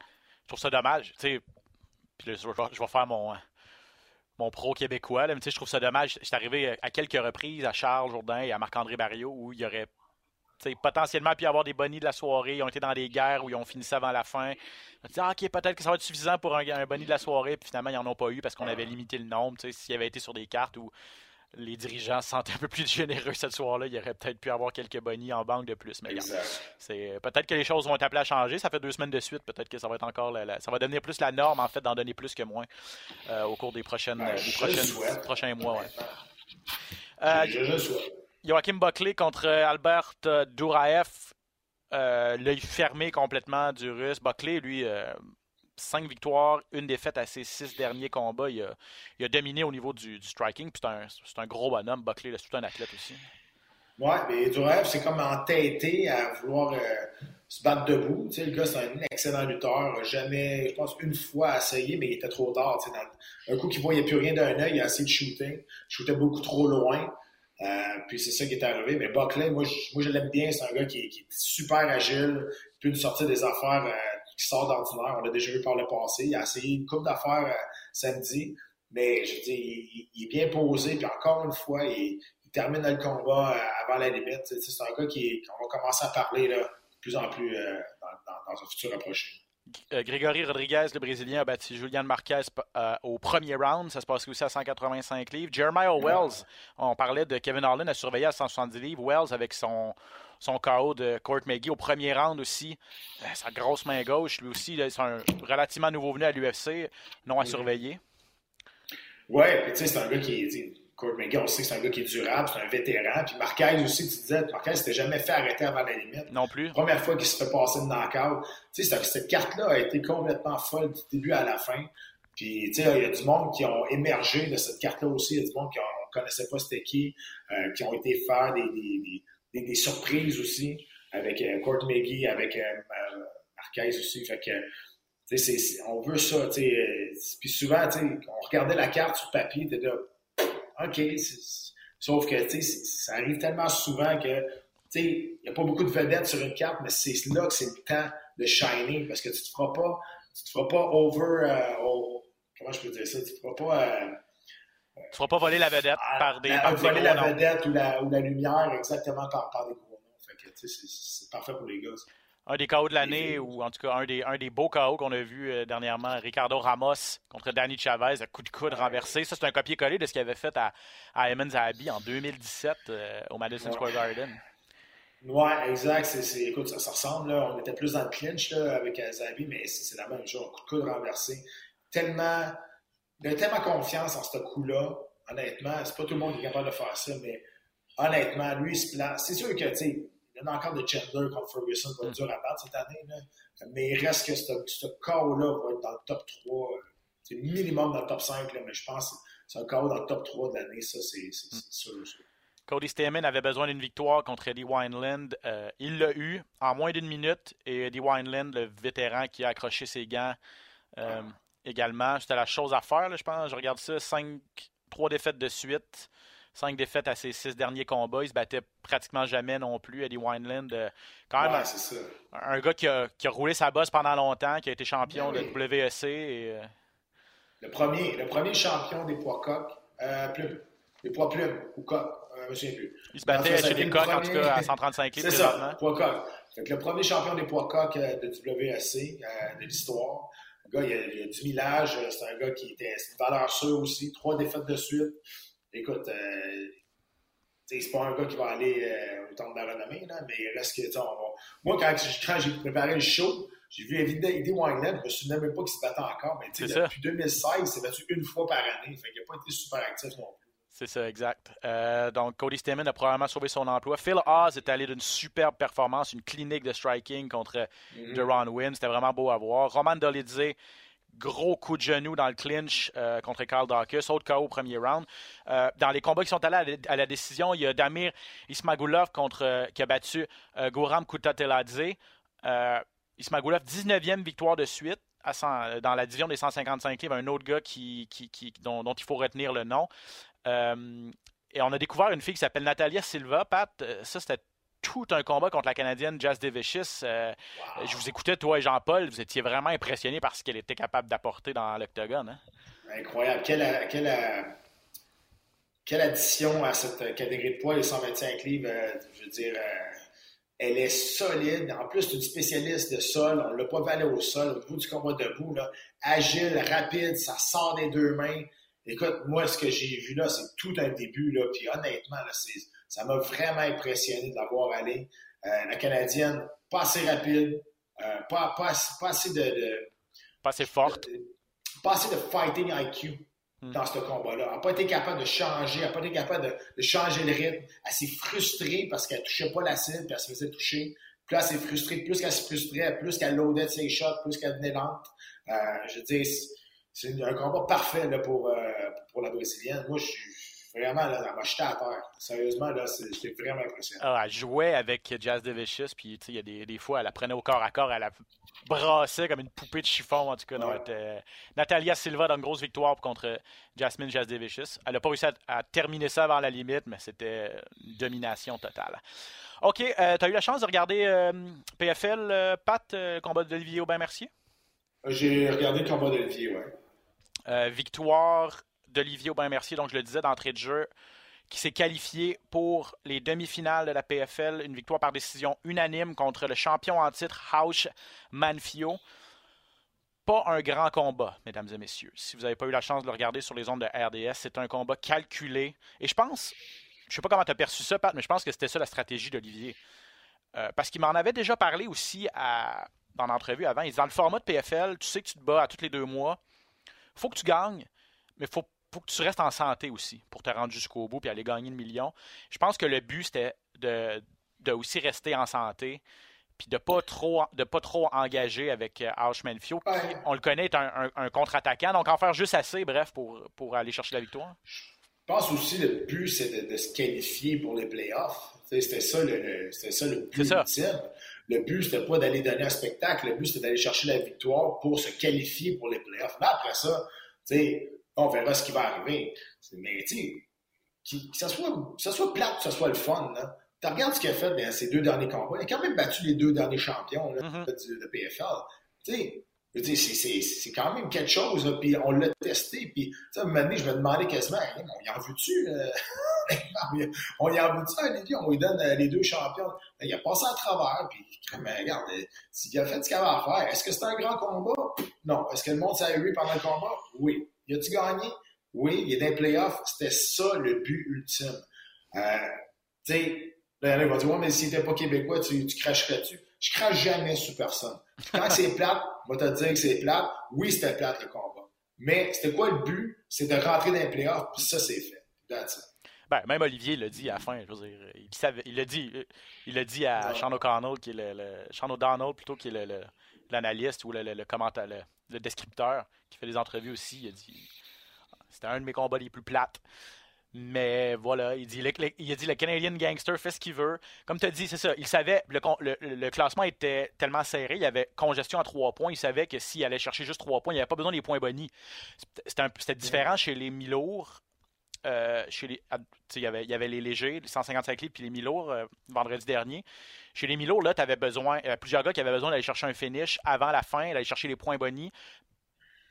Je trouve ça dommage. Puis là, je, vais, faire mon, mon pro québécois. Là, mais je trouve ça dommage. Je suis arrivé à quelques reprises à Charles Jourdain et à Marc-André Barriot où il y aurait potentiellement pu avoir des bonnies de la soirée. Ils ont été dans des guerres où ils ont fini ça avant la fin. On dit, ah, OK, peut-être que ça va être suffisant pour un, un bonnie de la soirée. Puis finalement, ils n'en ont pas eu parce qu'on avait limité le nombre. S'il avait été sur des cartes ou les dirigeants se sentaient un peu plus généreux ce soir-là. Il aurait peut-être pu avoir quelques bonnies en banque de plus. Mais c'est peut-être que les choses vont être appelées à changer. Ça fait deux semaines de suite. Peut-être que ça va être encore ça va devenir plus la norme en fait d'en donner plus que moins euh, au cours des prochaines, ben, prochaines prochains mois. Euh, Joachim Buckley contre Albert Douraev. Euh, l'œil fermé complètement du russe. Buckley, lui, cinq victoires, une défaite à ses six derniers combats. Il a, dominé au niveau du, striking. c'est un, gros bonhomme. Buckley, c'est tout un athlète aussi. Oui, mais Durev, c'est comme entêté à vouloir euh, se battre debout. Tu sais, le gars, c'est un excellent lutteur. Jamais, je pense, une fois essayé, mais il était trop tard. un coup qu'il voyait plus rien d'un œil, il a essayé de shooter. Il shootait beaucoup trop loin. Euh, puis c'est ça qui est arrivé. Mais Buckley, moi, je, moi, l'aime bien. C'est un gars qui, est super agile, il peut nous sortir des affaires euh, qui sortent d'ordinaire. On l'a déjà vu par le passé. Il a essayé une coupe d'affaires euh, samedi. Mais je veux dire, il, est bien posé. Puis encore une fois, il, termine le combat avant la limite. C'est un gars qui qu'on va commencer à parler là, de plus en plus dans, dans un futur approché. Euh, Grégory Rodriguez, le Brésilien, a battu Julian Marquez euh, au premier round. Ça se passe aussi à 185 livres. Jeremiah Wells, on parlait de Kevin Harlan, a surveillé à 170 livres. Wells avec son, son KO de Court McGee au premier round aussi. Euh, sa grosse main gauche, lui aussi, c'est un relativement nouveau venu à l'UFC, non à surveiller. Ouais, tu sais, c'est un gars qui est Kurt McGee, on sait que c'est un gars qui est durable, c'est un vétéran. Puis Marquez aussi, tu disais, Marquez s'était jamais fait arrêter avant la limite. Non plus. Première fois qu'il se fait passer de knockout. Tu sais, cette carte-là a été complètement folle du début à la fin. Puis, tu sais, il y a du monde qui ont émergé de cette carte-là aussi. Il y a du monde qui ne connaissait pas c'était qui, euh, qui ont été faire des, des, des, des surprises aussi avec euh, Court McGee, avec euh, Marquez aussi. Fait que, on veut ça, tu sais. Euh, puis souvent, tu sais, on regardait la carte sur papier, là, OK. Sauf que, tu sais, ça arrive tellement souvent que, tu sais, il n'y a pas beaucoup de vedettes sur une carte, mais c'est là que c'est le temps de shiner parce que tu te feras pas, tu te feras pas over, euh, comment je peux dire ça, tu te feras pas, euh, tu feras pas voler la vedette par des, par voler la vedette ou la, ou la lumière exactement par, par des gros noms. Fait que, tu sais, c'est parfait pour les gars un des KO de l'année, ou en tout cas un des, un des beaux KO qu'on a vu euh, dernièrement, Ricardo Ramos contre Danny Chavez, à coup de coude renversé. Ça, c'est un copier-coller de ce qu'il avait fait à, à Emmons Abbey en 2017 euh, au Madison Square Garden. Oui, exact. C'est, écoute, ça, ressemble. Là. On était plus dans le clinch là, avec Zabi, mais c'est, la même chose. Un coup de coude renversé. Tellement, il a tellement confiance en ce coup-là. Honnêtement, c'est pas tout le monde qui est capable de faire ça, mais honnêtement, lui, il se place. C'est sûr que, tu sais, il y en a encore de Chandler contre Ferguson qui va être dur à battre cette année. Là. Mais il reste que ce, ce là va être dans le top 3. C'est minimum dans le top 5, là, mais je pense que c'est un KO dans le top 3 de l'année. Ça, c'est mm. sûr, Cody Stamen avait besoin d'une victoire contre Eddie Wineland. Euh, il l'a eu en moins d'une minute. Et Eddie Wineland, le vétéran qui a accroché ses gants euh, également, c'était la chose à faire, là, je pense. Je regarde ça, 5, 3 défaites de suite cinq défaites à ses six derniers combats. Il se battait pratiquement jamais non plus. Eddie Wineland, euh, quand même un, gars qui a, roulé sa bosse pendant longtemps, qui a été champion ben de WEC. Et, euh, le, premier, le premier champion des poids coqs, euh, plumes, des poids plumes ou coqs, je me souviens plus. Il se battait chez les coqs, en tout cas, à 135 livres. C'est ça, poids coqs. le premier champion des poids coqs de WEC de l'histoire. Le gars, il a, il a du millage. C'est un gars qui était une valeur sûre aussi. Trois défaites de suite écoute, euh, c'est pas un gars qui va aller euh, au temps de la renommée, là, mais il reste que, on va... Moi, quand, j'ai préparé le show, j'ai vu Eddie Wineland, je me souviens même pas qu'il se battait encore, mais depuis 2016, il s'est battu une fois par année. Fait qu'il n'a pas été super actif non plus. C'est ça, exact. Euh, donc, Cody Stamen a probablement sauvé son emploi. Phil Oz est allé d'une superbe performance, une clinique de striking contre mm Deron Wynn. C'était vraiment beau à voir. Roman Dolidze gros coup de genou dans le clinch euh, contre Carl Dawkins, autre KO au premier round. Euh, dans les combats qui sont allés à la, décision, il y a Damir Ismagulov contre, euh, qui a battu Goram Kutateladze. Ismagulov, 19e victoire de suite dans la division des 155 livres, un autre gars qui, dont, dont, il faut retenir le nom. et on a découvert une fille qui s'appelle Natalia Silva. Pat, ça c'était tout un combat contre la Canadienne Jazz Devicius. Euh, je vous écoutais, toi et Jean-Paul, vous étiez vraiment impressionné par ce qu'elle était capable d'apporter dans l'octogone. Hein? Incroyable. Quelle, quelle, quelle, addition à cette catégorie de poids, les 125 livres. Euh, je veux dire, euh, elle est solide. En plus, c'est une spécialiste de sol. On ne l'a pas vu au sol, au bout du combat debout. Là. Agile, rapide, ça sort des deux mains. Écoute, moi, ce que j'ai vu là, c'est tout un début, là, puis honnêtement, là, ça m'a vraiment impressionné de l'avoir allé. Euh, la Canadienne, pas assez rapide, euh, pas, pas, pas, assez de, Pas assez forte. pas assez de fighting IQ hmm. dans ce combat-là. Elle n'a pas été capable de changer, elle n'a pas été capable de, changer le rythme. Elle s'est frustrée parce qu'elle ne touchait pas la cible, puis elle se faisait toucher. Plus elle s'est frustrée, plus qu'elle se frustrait, plus qu'elle loadait ses shots, plus qu'elle devenait lente. Euh, je veux dire, c'est un combat parfait là, pour, euh, pour la Brésilienne. Moi, je suis vraiment, là, elle m'a jeté à terre. Sérieusement, là, c'était vraiment impressionnant. Ah, elle jouait avec Jazz Devicious, puis il y a des, des, fois, elle la prenait au corps à corps, elle la brassait comme une poupée de chiffon, en tout cas. Natalia Silva dans une grosse victoire contre Jasmine Jazz Devicious. Elle n'a pas réussi à, terminer ça avant la limite, mais c'était une domination totale. OK, euh, tu as eu la chance de regarder euh, PFL, Pat, le combat d'Olivier Aubin-Mercier? J'ai regardé le combat d'Olivier, oui. Euh, victoire d'Olivier Aubin-Mercier, donc je le disais d'entrée de jeu, qui s'est qualifié pour les demi-finales de la PFL. Une victoire par décision unanime contre le champion en titre, Hausch Manfio. Pas un grand combat, mesdames et messieurs. Si vous n'avez pas eu la chance de le regarder sur les ondes de RDS, c'est un combat calculé. Et je pense, je sais pas comment tu as perçu ça, Pat, mais je pense que c'était ça la stratégie d'Olivier. Euh, parce qu'il m'en avait déjà parlé aussi dans l'entrevue avant. Il dit dans le format de PFL, tu sais que tu te bats à tous les deux mois. Faut que tu gagnes, mais il faut, que tu restes en santé aussi pour te rendre jusqu'au bout et aller gagner le million. Je pense que le but, c'était de, aussi rester en santé puis de pas trop de pas trop engager avec Ash euh, Fio, on le connaît, est un, contre-attaquant, donc en faire juste assez, bref, pour, pour aller chercher la victoire. Je pense aussi que le but, c'est de, se qualifier pour les playoffs. C'était ça, le, ça le but ultime. Le but, c'était pas d'aller donner un spectacle. Le but, c'était d'aller chercher la victoire pour se qualifier pour les playoffs. Mais après ça, on verra ce qui va arriver. Mais tu que ça soit, ça soit plate, que ça soit le fun. Tu regardes ce qu'il a fait dans ces deux derniers combats. Il a quand même battu les deux derniers champions là, mm-hmm. de, PFL. c'est quand même quelque chose. Puis on l'a testé. Puis, à un moment donné, je me demandais quasiment, on y en veut-tu? On y en veut ça, Olivier? On lui donne euh, les deux champions. Il a passé à travers, puis mais regarde, euh, s'il a fait ce qu'il avait à faire, est-ce que c'est un grand combat? Non. Est-ce que le monde s'est eu pendant le combat? Oui. Il a-tu gagné? Oui. Il est dans les playoffs. C'était ça le but ultime. Euh, tu sais, là, il va dire, ouais, mais s'il n'était pas québécois, tu, tu cracherais-tu? Je crache jamais sur personne. Quand c'est plate, on va te dire que c'est plate. Oui, c'était plate le combat. Mais c'était quoi le but? C'est de rentrer dans les playoffs, puis ça, c'est fait. That's. Ben, même Olivier l'a dit à la fin. Je veux dire, il savait, il l'a dit, il l'a dit à Sean O'Connell, qui est le, le Sean O'Donnell plutôt, qui est l'analyste ou le, le, commentaire, le, descripteur, qui fait des entrevues aussi. Il a dit, c'était un de mes combats les plus plates. Mais voilà, il dit, le, il a dit le Canadian Gangster fait ce qu'il veut. Comme tu as dit, c'est ça. Il savait, le, le, classement était tellement serré, il y avait congestion à trois points. Il savait que s'il allait chercher juste trois points, il n'y avait pas besoin des points bonnies. C'était différent chez les Milours euh, chez les, il y, avait, il y avait les légers, les 155 livres, puis les mi-lourds euh, vendredi dernier. Chez les mi-lourds, là, tu avais besoin, il y avait plusieurs gars qui avaient besoin d'aller chercher un finish avant la fin, d'aller chercher les points bonnies,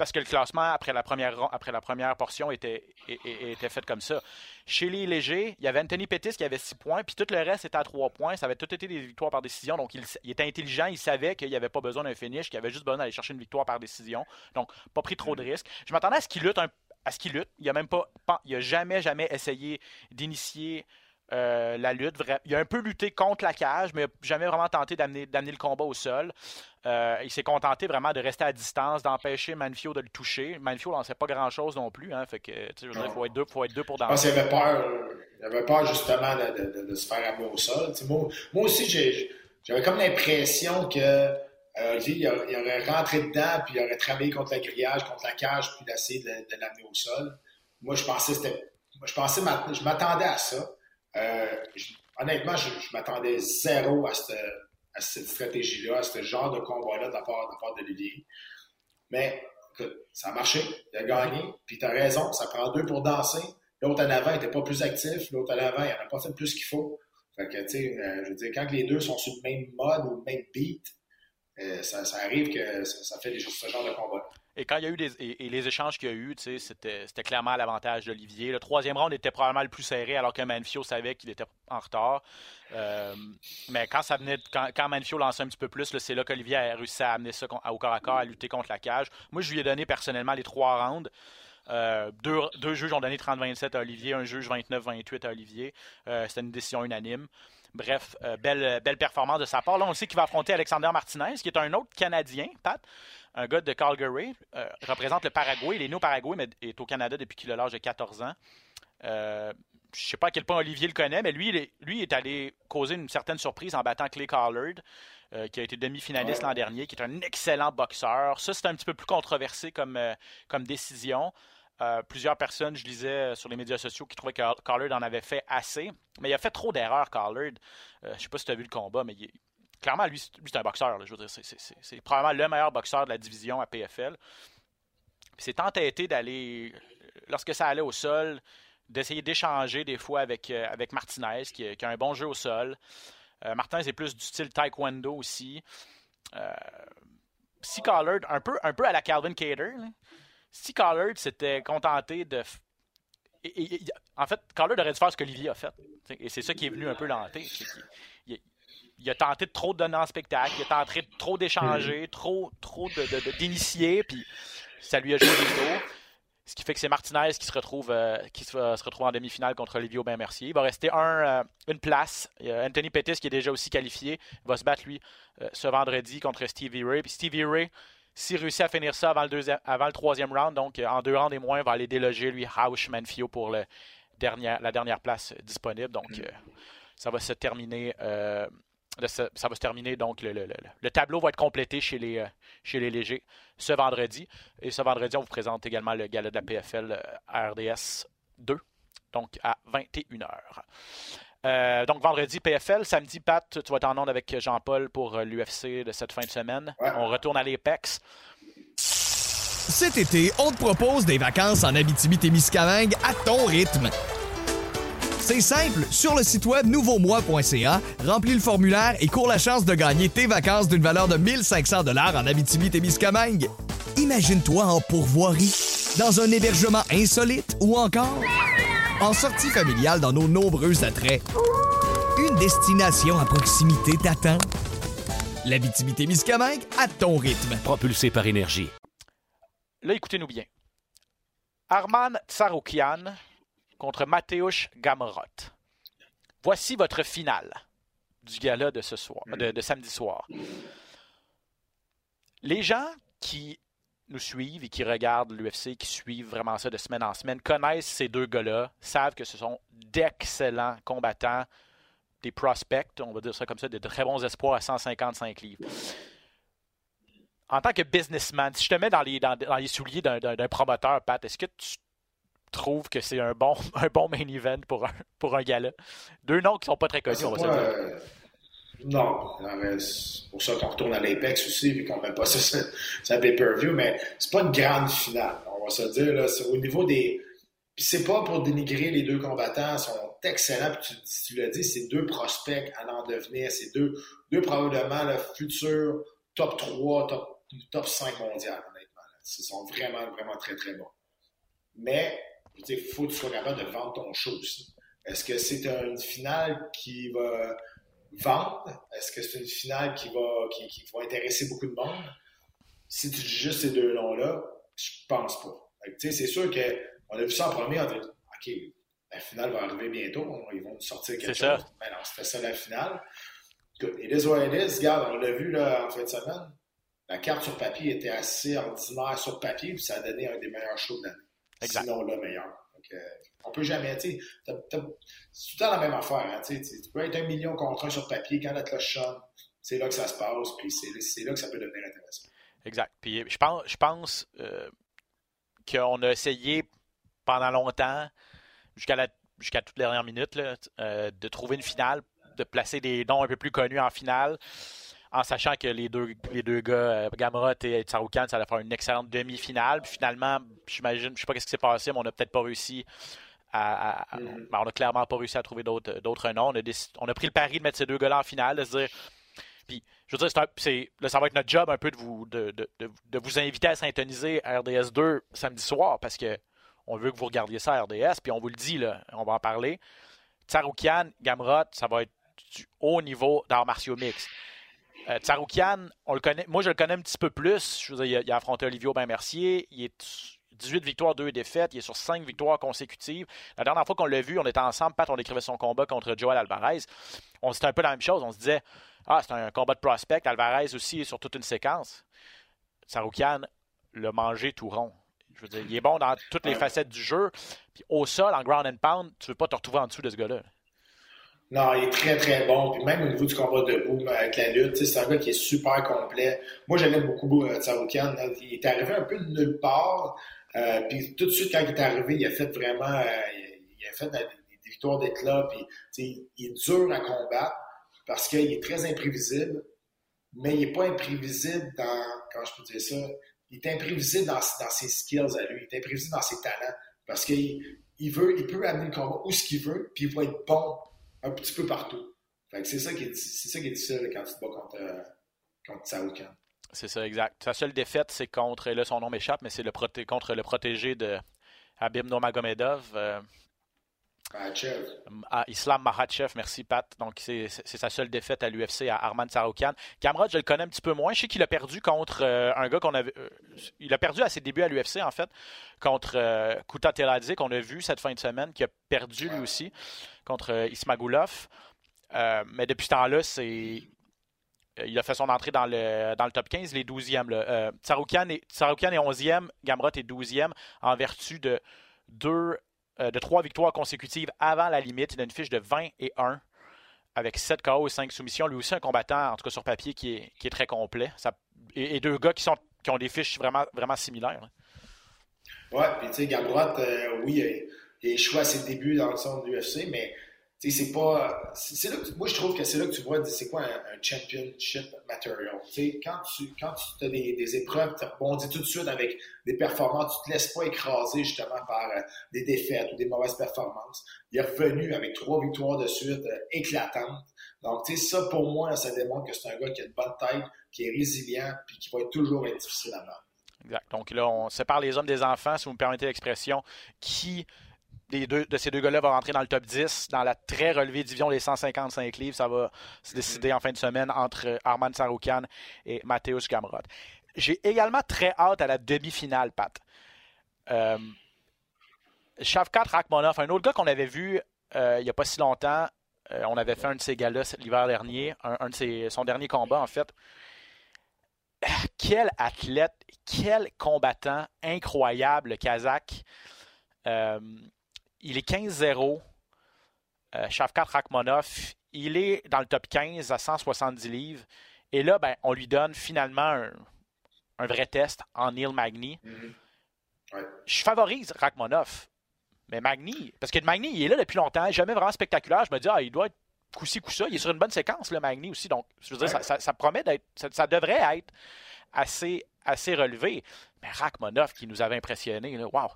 parce que le classement après la première, après la première portion était, était fait comme ça. Chez les légers, il y avait Anthony Pettis qui avait 6 points, puis tout le reste était à 3 points. Ça avait tout été des victoires par décision. Donc, il, il était intelligent, il savait qu'il n'y avait pas besoin d'un finish, qu'il avait juste besoin d'aller chercher une victoire par décision. Donc, pas pris trop de risques. Je m'attendais à ce qu'il lutte un à ce qu'il lutte. Il a même pas, il a jamais, jamais essayé d'initier euh, la lutte. Il a un peu lutté contre la cage, mais il n'a jamais vraiment tenté d'amener, le combat au sol. Euh, il s'est contenté vraiment de rester à distance, d'empêcher Manfio de le toucher. Manfio n'en sait pas grand-chose non plus. Hein, fait que, il faut être deux, faut être deux pour danser. il avait peur, il avait peur justement de, se faire amener au sol. Moi, moi, aussi, j'avais comme l'impression que euh, il, aurait rentré dedans, puis il aurait travaillé contre la grillage, contre la cage, puis d'essayer de, l'amener au sol. Moi, je pensais, c'était, je pensais, je m'attendais à ça. Euh, honnêtement, je, m'attendais zéro à cette, stratégie-là, à ce genre de combat-là de la part, de, d'Olivier. Mais, écoute, ça a marché, il a gagné, puis tu as raison, ça prend deux pour danser. L'autre en avant n'était pas plus actif, l'autre en avant, il n'en a pas fait plus qu'il faut. Fait que, tu sais, euh, je veux dire, quand les deux sont sur le même mode ou le même beat, euh, ça, arrive que ça, fait des, ce genre de combat. Et quand il y a eu des, et, les échanges qu'il y a eu, c'était, clairement l'avantage d'Olivier. Le troisième round était probablement le plus serré, alors que Manfio savait qu'il était en retard. Euh, mais quand ça venait, quand, Manfio lançait un petit peu plus, c'est là qu'Olivier a réussi à amener ça au corps à corps, à lutter contre la cage. Moi, je lui ai donné personnellement les trois rounds. Euh, deux, deux, juges ont donné 30-27 à Olivier, un juge 29-28 à Olivier. Euh, C'était une décision unanime. Bref, euh, belle, belle performance de sa part. Là, on sait qu'il va affronter Alexander Martinez, qui est un autre Canadien, Pat, un gars de Calgary, euh, représente le Paraguay. Il est né au Paraguay, mais est au Canada depuis qu'il a l'âge de 14 ans. Euh, je ne sais pas à quel point Olivier le connaît, mais lui, il est, lui est allé causer une certaine surprise en battant Clay Collard, euh, qui a été demi-finaliste l'an dernier, qui est un excellent boxeur. Ça, c'est un petit peu plus controversé comme, euh, comme décision. Euh, plusieurs personnes, je lisais sur les médias sociaux, qui trouvaient que Collard en avait fait assez. Mais il a fait trop d'erreurs, Collard. je ne sais pas si tu as vu le combat, mais clairement, lui, c'est un boxeur. Je veux dire, c'est probablement le meilleur boxeur de la division à PFL. C'est entêté d'aller, lorsque ça allait au sol, d'essayer d'échanger des fois avec, euh, avec Martinez, qui, a un bon jeu au sol. Euh, Martinez est plus du style taekwondo aussi. Euh, si Collard, un peu, un peu à la Calvin Cater, si Collard s'était contenté de. Et, et, en fait, Collard aurait dû faire ce qu'Olivier a fait. Et c'est ça qui est venu un peu l'hanter. Il, il, a tenté de trop de donner en spectacle, il a tenté de trop d'échanger, trop, trop d'initier, de, de, puis ça lui a joué des tours. Ce qui fait que c'est Martinez qui se retrouve, euh, qui se, se, retrouve en demi-finale contre Olivier Aubin-Mercier. Il va rester un, euh, une place. Il y a Anthony Pettis qui est déjà aussi qualifié. Il va se battre, lui, euh, ce vendredi contre Stevie Ray. Puis Stevie Ray, s'il réussit à finir ça avant le, deuxième, avant le troisième round, donc en deux rounds et moins, va aller déloger, lui, Hausch Manfio pour le la dernière place disponible. Donc, mm. ça va se terminer ça, ça, va se terminer, donc le, le, le, tableau va être complété chez les, chez les légers ce vendredi. Et ce vendredi, on vous présente également le gala de la PFL RDS 2, donc à 21h. Euh, donc vendredi, PFL. Samedi, Pat, tu vas être en onde avec Jean-Paul pour l'UFC de cette fin de semaine. Ouais. On retourne à l'Apex. Cet été, on te propose des vacances en Abitibi-Témiscamingue à ton rythme. C'est simple, sur le site web nouveaumois.ca, remplis le formulaire et cours la chance de gagner tes vacances d'une valeur de 1500 dollars en Abitibi-Témiscamingue. Imagine-toi en pourvoirie, dans un hébergement insolite ou encore en sortie familiale dans nos nombreux attraits. Une destination à proximité t'attend. L'Abitibi-Témiscamingue à ton rythme. Propulsé par énergie. Là, écoutez-nous bien. Arman Tsaroukian contre Mateusz Gamrot. Voici votre finale du gala de ce soir, de, de, samedi soir. Les gens qui nous suivent et qui regardent l'UFC, qui suivent vraiment ça de semaine en semaine, connaissent ces deux gars-là, savent que ce sont d'excellents combattants, des prospects, on va dire ça comme ça, de très bons espoirs à 155 livres. En tant que businessman, si je te mets dans les, dans, les souliers d'un promoteur, Pat, est-ce que tu trouve que c'est un bon, un bon main event pour un, pour un gala. Deux noms qui sont pas très connus, on va se dire. Non, c'est pour ça qu'on retourne à l'Apex aussi, puis qu'on met pas ça un pay-per-view, mais c'est pas une grande finale, on va se dire. Là, au niveau des. Puis c'est pas pour dénigrer les deux combattants, ils sont excellents, puis tu, tu l'as dit, c'est deux prospects à en devenir, c'est deux, deux probablement le futur top 3, top, top 5 mondial, honnêtement. Ils sont vraiment, vraiment très, très bons. Mais il faut que tu sois capable de vendre ton show aussi. Est-ce que c'est une finale qui va vendre? Est-ce que c'est une finale qui va, qui, qui, va intéresser beaucoup de monde? Si tu dis juste ces deux noms-là, je pense pas. C'est sûr qu'on a vu ça en premier, on a dit, OK, la finale va arriver bientôt, ils vont nous sortir quelque chose. Mais non, c'était ça la finale. What it is. Regarde, on l'a vu là, en fin de semaine. La carte sur papier était assez ordinaire sur papier, puis ça a donné un des meilleurs shows de l'année. Sinon le meilleur. Donc, euh, on peut jamais, tu sais, c'est tout le temps la même affaire. Hein, tu peux être un million contre un sur papier, quand la cloche sonne, c'est là que ça se passe, puis c'est là que ça peut devenir intéressant. Exact. Puis je pense, je pense euh, qu'on a essayé pendant longtemps, jusqu'à la jusqu'à toute dernière minute, euh, de trouver une finale, de placer des noms un peu plus connus en finale en sachant que les deux, les deux gars, euh, Gamrot et Tsaroukan, ça allait faire une excellente demi-finale. Puis finalement, j'imagine, je sais pas ce qui s'est passé, mais on n'a peut-être pas réussi à. à, à mm. ben, on a clairement pas réussi à trouver d'autres noms. On a, décidé, on a, pris le pari de mettre ces deux gars-là en finale, de se dire. Puis, je veux dire, là, ça va être notre job un peu de vous, de, de, de, vous inviter à syntoniser RDS 2 samedi soir parce que on veut que vous regardiez ça à RDS, puis on vous le dit, là, on va en parler. Tsaroukian, Gamrot, ça va être du haut niveau d'arts martiaux mix. Euh, Tsaroukian, on le connaît, moi je le connais un petit peu plus. Je veux dire, il, a, affronté Olivier Aubin-Mercier. Il est 18 victoires, 2 défaites. Il est sur 5 victoires consécutives. La dernière fois qu'on l'a vu, on était ensemble, Pat, on écrivait son combat contre Joel Alvarez. On c'était un peu la même chose. On se disait, ah, c'est un combat de prospect. Alvarez aussi est sur toute une séquence. Saroukian l'a mangé tout rond. Je veux dire, il est bon dans toutes les facettes du jeu. Puis au sol, en ground and pound, tu ne veux pas te retrouver en dessous de ce gars-là. Non, il est très, très bon. Puis même au niveau du combat debout avec la lutte, c'est un gars qui est super complet. Moi, j'aimais beaucoup euh, Tsaroukian. Il est arrivé un peu de nulle part. Euh, puis tout de suite, quand il est arrivé, il a fait vraiment... Euh, il a fait des, victoires d'éclat. Puis il est dur à combattre parce qu'il est très imprévisible. Mais il n'est pas imprévisible dans... Quand je peux dire ça? Il est imprévisible dans, dans ses skills à lui. Il est imprévisible dans ses talents. Parce qu'il il veut, il peut amener le combat où ce qu'il veut, puis il va être bon un petit peu partout. c'est ça qui est, c'est ça qui est difficile quand tu te bats contre, euh, contre C'est ça, exact. Sa seule défaite, c'est contre, là son nom m'échappe, mais c'est le contre le protégé de Habib Nomagomedov. Euh, à Islam Mahachev, merci Pat. Donc c'est sa seule défaite à l'UFC à Arman Saroukan. Kamrad, je le connais un petit peu moins. Je sais qu'il a perdu contre euh, un gars qu'on avait. il a perdu à ses débuts à l'UFC en fait, contre Kuta Teradze qu'on a vu cette fin de semaine, qui a perdu lui aussi contre euh, Ismagulov. Euh, mais depuis ce temps-là, c'est euh, il a fait son entrée dans le, dans le top 15, les 12e. Euh, Tsaroukian, est, 11e, Gamrot est 12e en vertu de, deux, de trois victoires consécutives avant la limite. Il a une fiche de 20 et 1 avec 7 KO et 5 soumissions. Lui aussi, un combattant, en tout cas sur papier, qui est, qui est très complet. et, deux gars qui, sont, qui ont des fiches vraiment, vraiment similaires. Ouais, puis tu sais, Gamrot, oui, il échoué à ses débuts dans le centre de l'UFC, mais c'est pas. C'est là que moi, je trouve que c'est là que tu vois c'est quoi un, championship material. quand tu, quand tu as des, des épreuves, tu rebondis tout de suite avec des performances, tu te laisses pas écraser justement par euh, des défaites ou des mauvaises performances. Il est revenu avec trois victoires de suite euh, éclatantes. Donc, tu sais, ça pour moi, ça démontre que c'est un gars qui a une bonne tête, qui est résilient, puis qui va toujours être difficile à battre. Exact. Donc là, on sépare les hommes des enfants, si vous me permettez l'expression, qui de ces deux gars-là vont rentrer dans le top 10 dans la très relevée division des 155 livres. Ça va se décider en fin de semaine entre Arman Saroukan et Mateusz Gamrot. J'ai également très hâte à la demi-finale, Pat. Euh, Shavkat Rakhmonov, un autre gars qu'on avait vu euh, il n'y a pas si longtemps. Euh, on avait fait un de ces gars-là l'hiver dernier, un, de son dernier combat en fait. Quel athlète, quel combattant incroyable, le Kazakh. Il est 15-0. Euh, Shavkat Rakhmonov, il est dans le top 15 à 170 livres. Et là, ben, on lui donne finalement un, vrai test en Neil Magny. Mm-hmm. Je favorise Rakhmonov. Mais Magny, parce que Magny, il est là depuis longtemps, jamais vraiment spectaculaire. Je me dis, ah, il doit être coup-ci, coup-ça. Il est sur une bonne séquence, le Magny aussi. Donc, je veux dire, ça, promet d'être. Ça, devrait être assez, assez relevé. Mais Rakhmonov qui nous avait impressionné, waouh!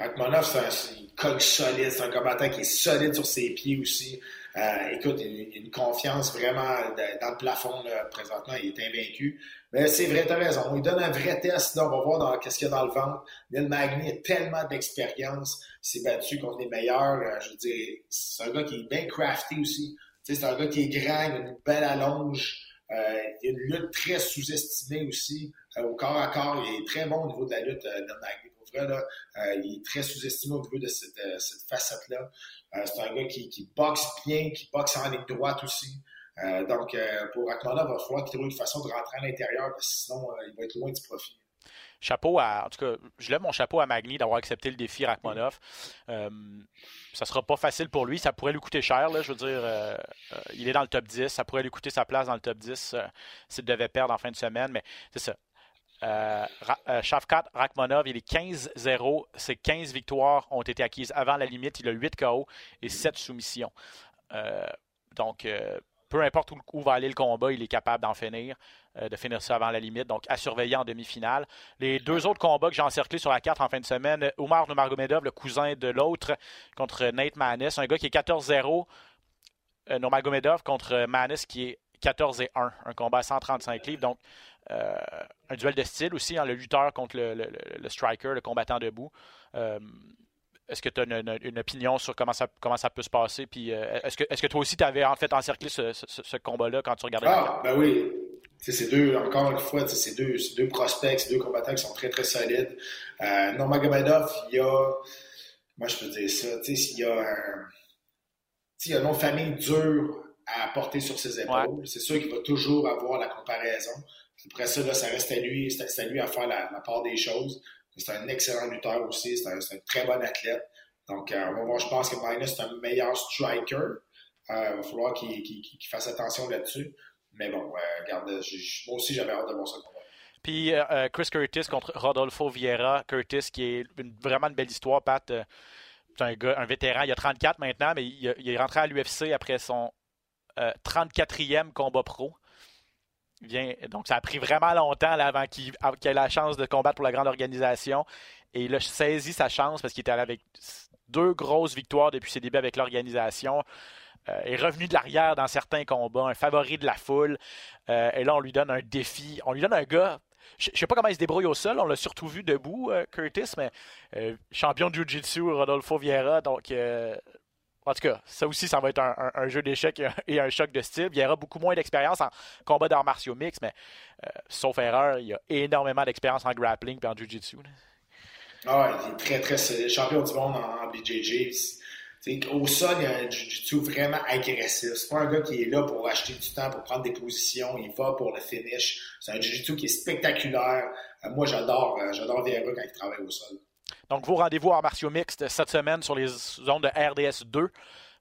Rachmanov, c'est un, cogne solide, c'est un combattant qui est solide sur ses pieds aussi. Euh, écoute, il, a une confiance vraiment dans le plafond présentement, il est invaincu. Mais c'est vrai, tu as raison. On lui donne un vrai test, là, on va voir qu'est-ce qu'il y a dans le ventre. Neil Magny a tellement d'expérience, il s'est battu contre les meilleurs. Euh, je veux dire, c'est un gars qui est bien crafty aussi. c'est un gars qui est grand, il a une belle allonge. Euh, il a une lutte très sous-estimée aussi. au corps à corps, il est très bon au niveau de la lutte, Neil Magny. Euh, il est très sous-estimé au niveau de cette, euh, facette-là. Euh, c'est un gars qui, boxe bien, qui boxe en ligne droite aussi. donc, pour Rachmanov, il va falloir qu'il trouve une façon de rentrer à l'intérieur, parce que sinon, il va être loin du profit chapeau à. En tout cas, je lève mon chapeau à Magny d'avoir accepté le défi Rachmanov. Ça ça sera pas facile pour lui. Ça pourrait lui coûter cher. je veux dire, il est dans le top 10. Ça pourrait lui coûter sa place dans le top 10 s'il devait perdre en fin de semaine. Mais c'est ça. Euh, euh, Shavkat Rakhmonov, il est 15-0. Ses 15 victoires ont été acquises avant la limite. Il a 8 KO et 7 soumissions. Euh, donc, peu importe où, va aller le combat, il est capable d'en finir, de finir ça avant la limite. Donc, à surveiller en demi-finale. Les deux autres combats que j'ai encerclés sur la carte en fin de semaine, Oumar Nomargomedov, le cousin de l'autre, contre Nate Manis, un gars qui est 14-0. Nomagomedov contre Manis qui est 14 et 1, un combat à 135 livres. Donc, euh, un duel de style aussi, hein, le lutteur contre le, striker, le combattant debout. Euh, est-ce que tu as une, opinion sur comment ça, comment ça peut se passer? Puis, euh, est-ce, que, est-ce que toi aussi, tu avais en fait encerclé ce, ce, combat-là quand tu regardais ah, ben oui. c'est deux, encore une fois, c'est deux, deux prospects, c'est deux combattants qui sont très, très solides. Euh, Nurmagomedov, il y a, moi je peux dire ça, tu sais, s'il y a un, s'il y a un nom de famille dur à porter sur ses épaules, c'est sûr qu'il va toujours avoir la comparaison. Après ça, là, ça reste à lui, c'est à lui à faire la, part des choses. C'est un excellent lutteur aussi, c'est un, un, très bon athlète. Donc, euh, on va voir, je pense que Minus est un meilleur striker. Euh, il va falloir qu'il fasse attention là-dessus. Mais bon, euh, regarde, moi aussi, j'avais hâte de voir ça. Puis Chris Curtis contre Rodolfo Vieira. Curtis, qui est vraiment une belle histoire, Pat. c'est un, gars, un vétéran. Il a 34 maintenant, mais il, il est rentré à l'UFC après son 34e combat pro. Vient, donc, ça a pris vraiment longtemps avant qu'il ait la chance de combattre pour la grande organisation. Et il a saisi sa chance parce qu'il était allé avec deux grosses victoires depuis ses débuts avec l'organisation. Euh, est revenu de l'arrière dans certains combats, un favori de la foule. Euh, et là, on lui donne un défi. On lui donne un gars. Je ne sais pas comment il se débrouille au sol. On l'a surtout vu debout, euh, Curtis, mais champion de Jiu-Jitsu, Rodolfo Vieira. Donc, en tout cas, ça aussi, ça va être un, jeu d'échecs et, un choc de style. Vieira beaucoup moins d'expérience en combat d'arts martiaux mix, mais sauf erreur, il a énormément d'expérience en grappling et en Jiu-Jitsu. Ah, il est très, très. Champion du monde en, BJJ. au sol, il y a un jiu-jitsu vraiment agressif. C'est pas un gars qui est là pour acheter du temps, pour prendre des positions. Il va pour le finish. C'est un jiu-jitsu qui est spectaculaire. Euh, moi, j'adore, euh, j'adore Vieira quand il travaille au sol. Donc, vos rendez-vous en martiaux mixtes cette semaine sur les zones de RDS 2.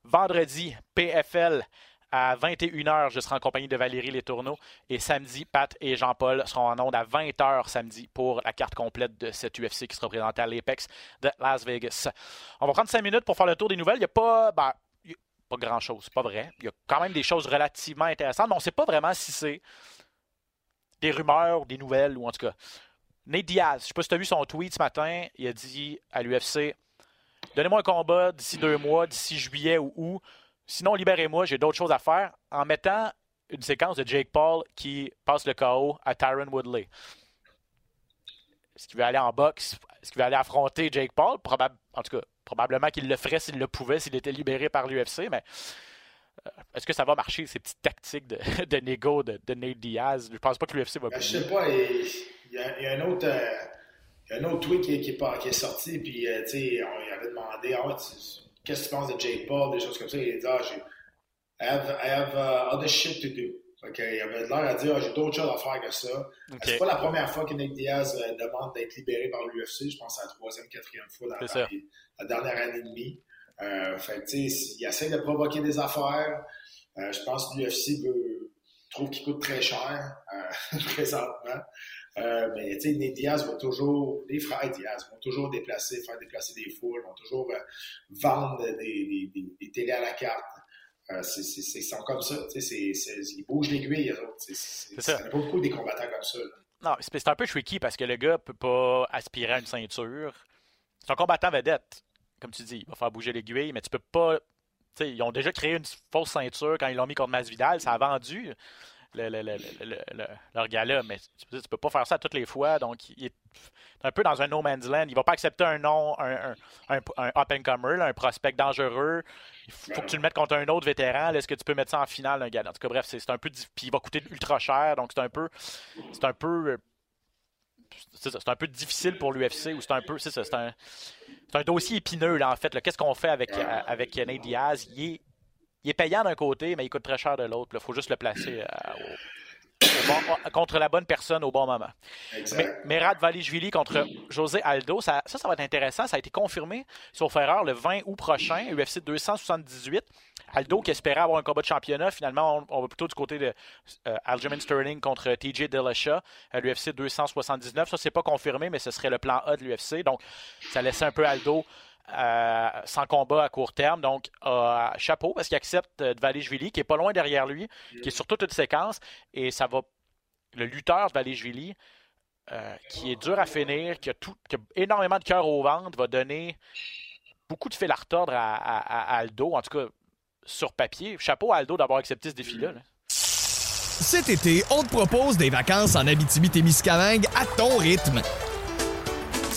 Vendredi, PFL à 21h, je serai en compagnie de Valérie Letourneau. Et samedi, Pat et Jean-Paul seront en onde à 20h samedi pour la carte complète de cette UFC qui sera présentée à l'Apex de Las Vegas. On va prendre 5 minutes pour faire le tour des nouvelles. Il n'y a pas. Ben, pas grand-chose, c'est pas vrai. Il y a quand même des choses relativement intéressantes, mais on ne sait pas vraiment si c'est des rumeurs, des nouvelles, ou en tout cas. Nate Diaz, je ne sais pas si tu as vu son tweet ce matin, il a dit à l'UFC Donnez-moi un combat d'ici deux mois, d'ici juillet ou août. Sinon, libérez-moi, j'ai d'autres choses à faire en mettant une séquence de Jake Paul qui passe le KO à Tyron Woodley. Est-ce qu'il veut aller en boxe? Est-ce qu'il veut aller affronter Jake Paul? en tout cas, probablement qu'il le ferait s'il le pouvait, s'il était libéré par l'UFC, mais euh, est-ce que ça va marcher, ces petites tactiques de, négo de, Nate Diaz? Je pense pas que l'UFC va ben, Je sais pas, il y, a, un autre... Euh, un autre tweet qui, qui, est, sorti, puis euh, tu sais, on avait demandé ah, qu'est-ce que tu penses de Jake Paul, des choses comme ça. Il a dit, ah, j'ai, I have, I have uh, other shit to do. Okay. Il avait l'air à dire, ah, j'ai d'autres choses à faire que ça. C'est pas la première fois que Nick Diaz euh, demande d'être libéré par l'UFC. Je pense que c'est la troisième, quatrième fois dans, la dernière année et demie. Euh, fait tu sais, il essaie de provoquer des affaires. Euh, je pense que l'UFC trouve qu'il coûte très cher euh, présentement. Euh, mais tu sais, les Diaz vont toujours, les frères Diaz vont toujours déplacer, faire déplacer des foules, vont toujours euh, vendre des, des, des, télés à la carte. Euh, c'est, ils sont comme ça, tu sais, ils bougent l'aiguille, eux autres. C'est, ça. Il n'y a pas beaucoup des combattants comme ça. Non, c'est, un peu tricky parce que le gars peut pas aspirer à une ceinture. C'est un combattant vedette, comme tu dis, il va faire bouger l'aiguille, mais tu peux pas. Tu sais, ils ont déjà créé une fausse ceinture quand ils l'ont mis contre Masvidal, ça a vendu le, le, le, leur gars-là, mais tu, peux pas faire ça toutes les fois. Donc, il est un peu dans un no man's land. Il va pas accepter un nom, un, un, un, up-and-comer, un prospect dangereux. Il faut que tu le mettes contre un autre vétéran. Est-ce que tu peux mettre ça en finale, un gars? En tout cas, bref, c'est un peu. Puis il va coûter ultra cher. Donc, c'est un peu. C'est un peu. C'est un peu difficile pour l'UFC ou c'est un peu. C'est un, un, dossier épineux, là, en fait. Qu'est-ce qu'on fait avec, avec Nate Diaz? Il est il est payant d'un côté, mais il coûte très cher de l'autre. Il faut juste le placer euh, contre la bonne personne au bon moment. Merad Valishvili contre José Aldo, ça, ça, va être intéressant. Ça a été confirmé, sur erreur, le 20 août prochain, UFC 278. Aldo qui espérait avoir un combat de championnat, finalement, on, va plutôt du côté de euh, Aljamain Sterling contre TJ Dillashaw à l'UFC 279. Ça, c'est pas confirmé, mais ce serait le plan A de l'UFC. Donc, ça laissait un peu Aldo euh, sans combat à court terme. Donc, chapeau parce qu'il accepte euh, Dvalishvili, qui est pas loin derrière lui, qui est sur toute une séquence. Et ça va. Le lutteur Dvalishvili, euh, qui est dur à finir, qui a, tout, énormément de cœur au ventre, va donner beaucoup de fil à retordre à, Aldo, en tout cas sur papier. Chapeau à Aldo d'avoir accepté ce défi-là. Cet été, on te propose des vacances en Abitibi-Témiscamingue à ton rythme.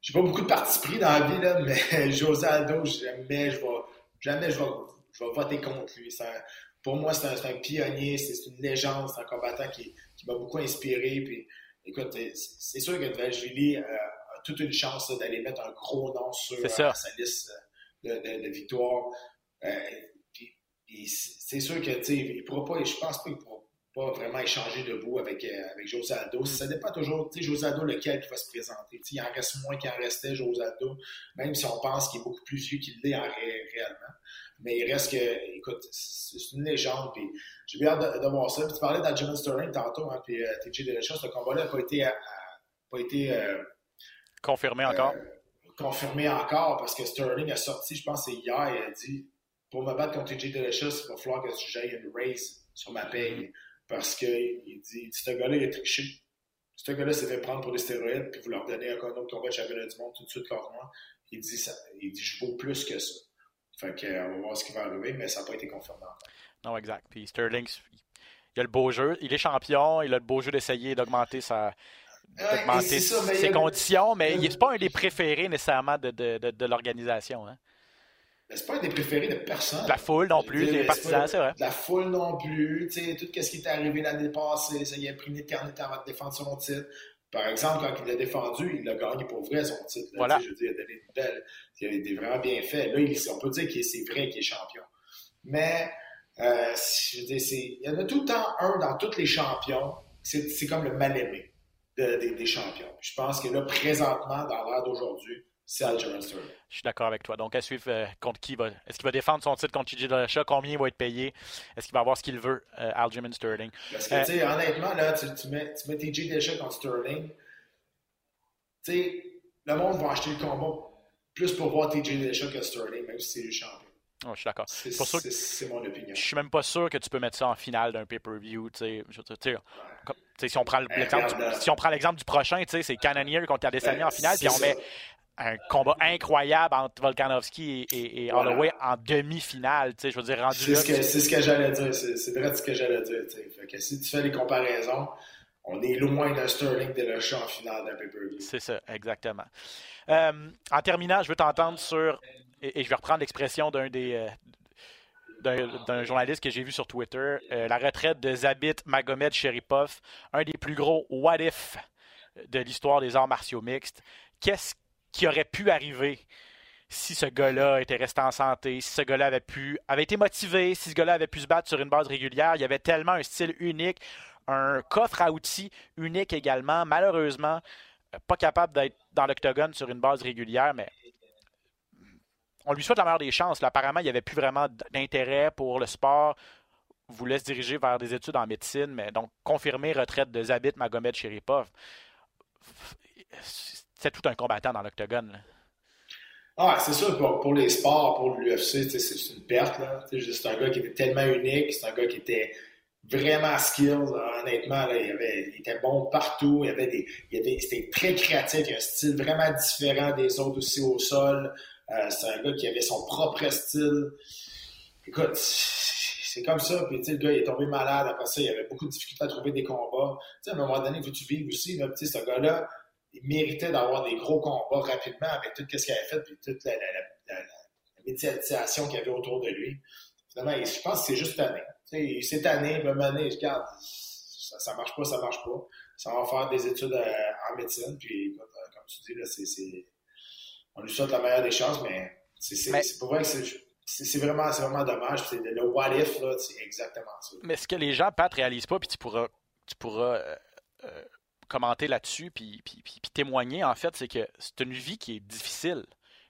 j'ai pas beaucoup de parti pris dans la vie, là, mais José Aldo, jamais je vais jamais je vais, je vais voter contre lui. pour moi, c'est un, un, pionnier, c'est une légende, c'est un combattant qui, qui m'a beaucoup inspiré. Puis, écoute, c'est sûr que Julie euh, a toute une chance d'aller mettre un gros nom sur euh, sa liste de, de, de victoires. Euh, c'est sûr que, tu sais, il pourra pas, je pense pas qu'il pourra pas vraiment échanger debout avec, euh, avec José Aldo. Mm. Ça dépend toujours, tu sais, José Aldo, lequel qui va se présenter? il en reste moins qu'il en restait, José Aldo, même si on pense qu'il est beaucoup plus vieux qu'il l'est réellement. Mais il reste que, écoute, c'est une légende, puis j'ai bien hâte de, voir ça. Puis tu parlais d'Aljamain Sterling tantôt, hein, puis euh, TJ Dillashaw, ce combat-là n'a pas été, pas été euh, confirmé encore? confirmé encore, parce que Sterling a sorti, je pense c'est hier, il a dit pour me battre contre TJ Delicious, il va falloir que j'aille une raise sur ma paye. Parce qu'il dit, ce gars-là, il a triché. Ce gars-là s'est fait prendre pour des stéroïdes, puis vous leur donnez un autre combat de championnat du monde tout de suite leur mois. Il dit, ça, il dit, je vaux plus que ça. Fait que, on va voir ce qui va arriver, mais ça n'a pas été confirmé encore. Non, exact. Puis Sterling, il a le beau jeu. Il est champion, il a le beau jeu d'essayer d'augmenter sa, d'augmenter ses conditions, mais il n'est pas un des préférés nécessairement de, de, de, de l'organisation. Hein? C'est pas un des préférés de personne? La foule non plus, les partisans, c'est vrai. La foule non plus. Tu sais, tout ce qui est arrivé l'année passée, ça y a pris une éternité avant de défendre son titre. Par exemple, quand il l'a défendu, il l'a gagné pour vrai son titre. Voilà. Je veux dire, il a donné une belle. Il a été vraiment bien fait. Là, on peut dire que c'est vrai qu'il est champion. Mais, euh, je veux dire, il y en a tout le temps un dans tous les champions. C'est comme le mal-aimé des champions. Je pense que là, présentement, dans l'ère d'aujourd'hui, c'est Aljamain Sterling. Je suis d'accord avec toi. Donc, à suivre euh, contre qui va. Est-ce qu'il va défendre son titre contre TJ Dillashaw? Combien il va être payé? Est-ce qu'il va avoir ce qu'il veut, euh, Aljamain Sterling? Parce que, euh, tu sais, honnêtement, là, tu, mets, tu mets TJ Dillashaw contre Sterling. Tu sais, le monde va acheter le combat plus pour voir TJ Dillashaw que Sterling, même si c'est le champion. Oh, je suis d'accord. C'est mon opinion. Je suis même pas sûr que tu peux mettre ça en finale d'un pay-per-view. Si on prend l'exemple du, prochain, c'est Cannonier contre Adesanya en finale, puis on met un combat incroyable entre Volkanovski et, et, Holloway en demi-finale. Je veux dire, rendu C'est ce que, j'allais dire. C'est vrai ce que j'allais dire. Fait que si tu fais les comparaisons, on est loin d'un Sterling de le en finale d'un pay-per-view. C'est ça, exactement. Euh, en terminant, je veux t'entendre sur, et, je vais reprendre l'expression d'un des, euh, d'un journaliste que j'ai vu sur Twitter, euh, la retraite de Zabit Magomed Sheripov, un des plus gros what if de l'histoire des arts martiaux mixtes. Qu'est-ce qui aurait pu arriver si ce gars-là était resté en santé, si ce gars-là avait pu avait été motivé, si ce gars-là avait pu se battre sur une base régulière. Il y avait tellement un style unique, un coffre à outils unique également. Malheureusement, pas capable d'être dans l'octogone sur une base régulière, mais on lui souhaite la meilleure des chances. apparemment, il n'y avait plus vraiment d'intérêt pour le sport. Voulait se diriger vers des études en médecine, mais donc confirmer retraite de Zabit Magomed Sheripov c'est tout un combattant dans l'octogone. Ah, c'est sûr, pour, les sports, pour l'UFC, c'est une perte. C'est un gars qui était tellement unique, c'est un gars qui était vraiment skilled, honnêtement. il, était bon partout, il, avait des, il c'était très créatif, il a un style vraiment différent des autres aussi au sol. Euh, c'est un gars qui avait son propre style. Écoute, c'est comme ça. Puis, le gars, il est tombé malade. Après ça, il avait beaucoup de difficultés à trouver des combats. à un moment donné, il faut que tu vives aussi. Là, ce gars-là, il méritait d'avoir des gros combats rapidement avec tout ce qu'il avait fait, puis toute la, médiatisation qu'il y avait autour de lui. Finalement, je pense que c'est juste année. cette année, même année, regarde, ça, ça marche pas, ça marche pas. Ça va faire des études euh, en médecine, puis euh, comme tu dis, là, c'est, on lui souhaite la meilleure des chances, mais c'est, pour vrai que c'est vraiment, vraiment dommage. C'est le what if, c'est exactement ça. Mais ce que les gens, Pat, réalisent pas, puis tu pourras, tu pourras euh, commenter là-dessus puis, puis, témoigner, en fait, c'est que c'est une vie qui est difficile,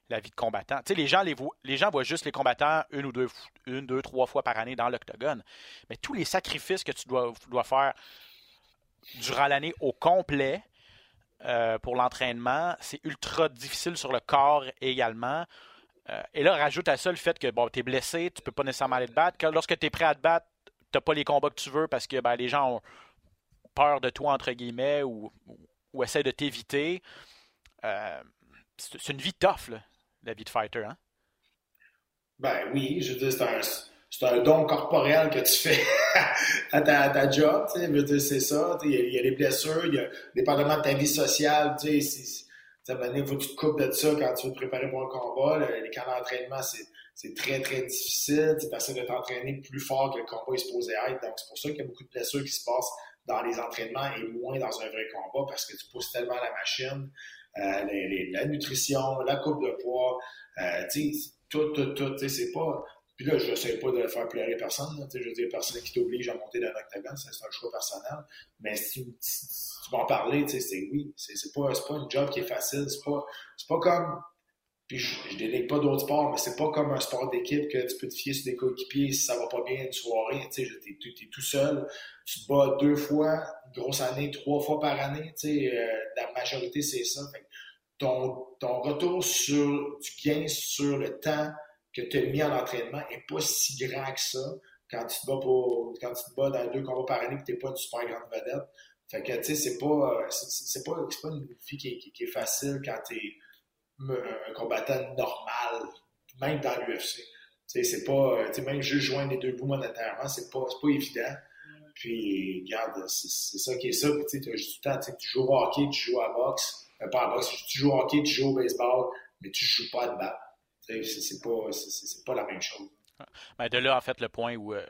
la vie de combattant. Tu sais, les gens, les, voient, gens voient juste les combattants une ou deux, une, deux, trois fois par année dans l'octogone. Mais tous les sacrifices que tu dois, faire durant l'année au complet euh, pour l'entraînement, c'est ultra difficile sur le corps également. Euh, et là, rajoute à ça le fait que bon, tu es blessé, tu peux pas nécessairement aller te battre. Que lorsque tu es prêt à te battre, tu n'as pas les combats que tu veux parce que ben, les gens ont, peur de toi, entre guillemets, ou, essaie de t'éviter. Euh, c'est une vie tough, la vie de fighter. Hein? Ben oui, je veux dire, c'est un, c'est un don corporel que tu fais à ta, job, tu sais, c'est ça. Il y, a, il y, a des blessures, il y a, dépendamment de ta vie sociale, tu sais, il faut que tu te coupes de ça quand tu veux te préparer pour un combat. les camps d'entraînement, c'est très, très difficile. Tu essaies de t'entraîner plus fort que le combat est supposé être. Donc, c'est pour ça qu'il y a beaucoup de blessures qui se passent dans les entraînements et moins dans un vrai combat parce que tu pousses tellement la machine. Euh, la nutrition, la coupe de poids, euh, tout, tout, tout. C'est pas puis là, je sais pas de faire pleurer personne. je veux dire, personne qui t'oblige à monter dans l'octogone, c'est un choix personnel. Mais si tu, tu vas en parler, c'est oui. C'est pas, pas une job qui est facile. C'est pas, pas comme. Puis je, je délègue pas d'autres sports, mais c'est pas comme un sport d'équipe que tu peux te fier sur des coéquipiers si ça va pas bien une soirée. Tu es, es, tout seul. Tu te bats deux fois, une grosse année, trois fois par année. Euh, la majorité, c'est ça. ton, ton retour sur du gain sur le temps que tu as mis en entraînement n'est pas si grand que ça quand tu te bats, pour, quand tu te bats dans deux combats par année que tu n'es pas une super grande vedette. Fait que, tu sais, c'est pas, c'est, pas, pas une vie qui est, qui est facile quand tu es un combattant normal, même dans l'UFC. C'est pas, sais, même juste joindre les deux bouts monétairement, c'est pas, pas évident. Puis, regarde, c'est, ça qui est ça. tu tu as juste du temps, tu joues au hockey, tu joues à boxe, euh, pas à boxe, tu joues au hockey, tu joues au baseball, mais tu joues pas à de balle. C'est pas, pas la même chose. Ben, de là, en fait, le point où, euh,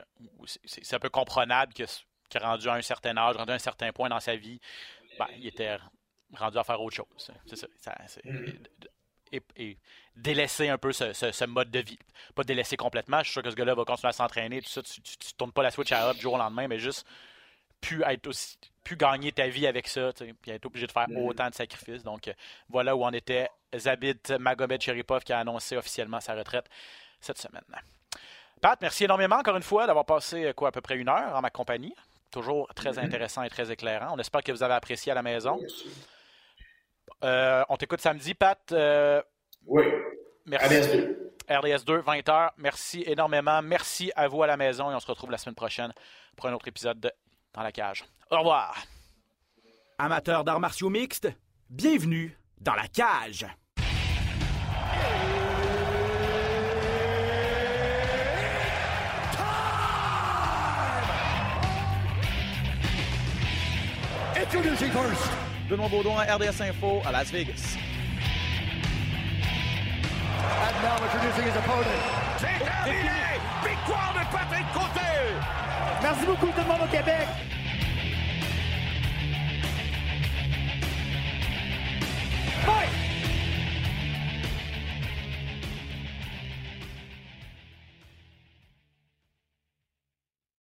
c'est un peu comprenable que, qu'il rendu à un certain âge, rendu à un certain point dans sa vie, ben, il était rendu à faire autre chose. C'est ça. Mm-hmm. Et, délaisser un peu ce, mode de vie. Pas délaisser complètement. Je suis sûr que ce gars-là va continuer à s'entraîner, tout ça. Tu, ne tournes pas la switch à up du jour au lendemain, mais juste pu être aussi gagner ta vie avec ça, puis être obligé de faire mm-hmm. autant de sacrifices. Donc euh, voilà où on était Zabit Magomed Cheripov qui a annoncé officiellement sa retraite cette semaine. Pat, merci énormément encore une fois d'avoir passé euh, quoi, à peu près une heure en ma compagnie. Toujours très mm-hmm. intéressant et très éclairant. On espère que vous avez apprécié à la maison. Euh, on t'écoute samedi, Pat. Euh, oui. Merci. RDS2. RDS2, 20h. Merci énormément. Merci à vous à la maison et on se retrouve la semaine prochaine pour un autre épisode de Dans la cage. Au revoir. Amateurs d'arts martiaux mixtes, bienvenue dans la cage. Introducing first. Benoît Baudon RDS Info à Las Vegas. And now introducing his opponent. C'est oh, terminé! Victoire de Patrick Côté! Merci beaucoup tout le monde au Québec! Fight!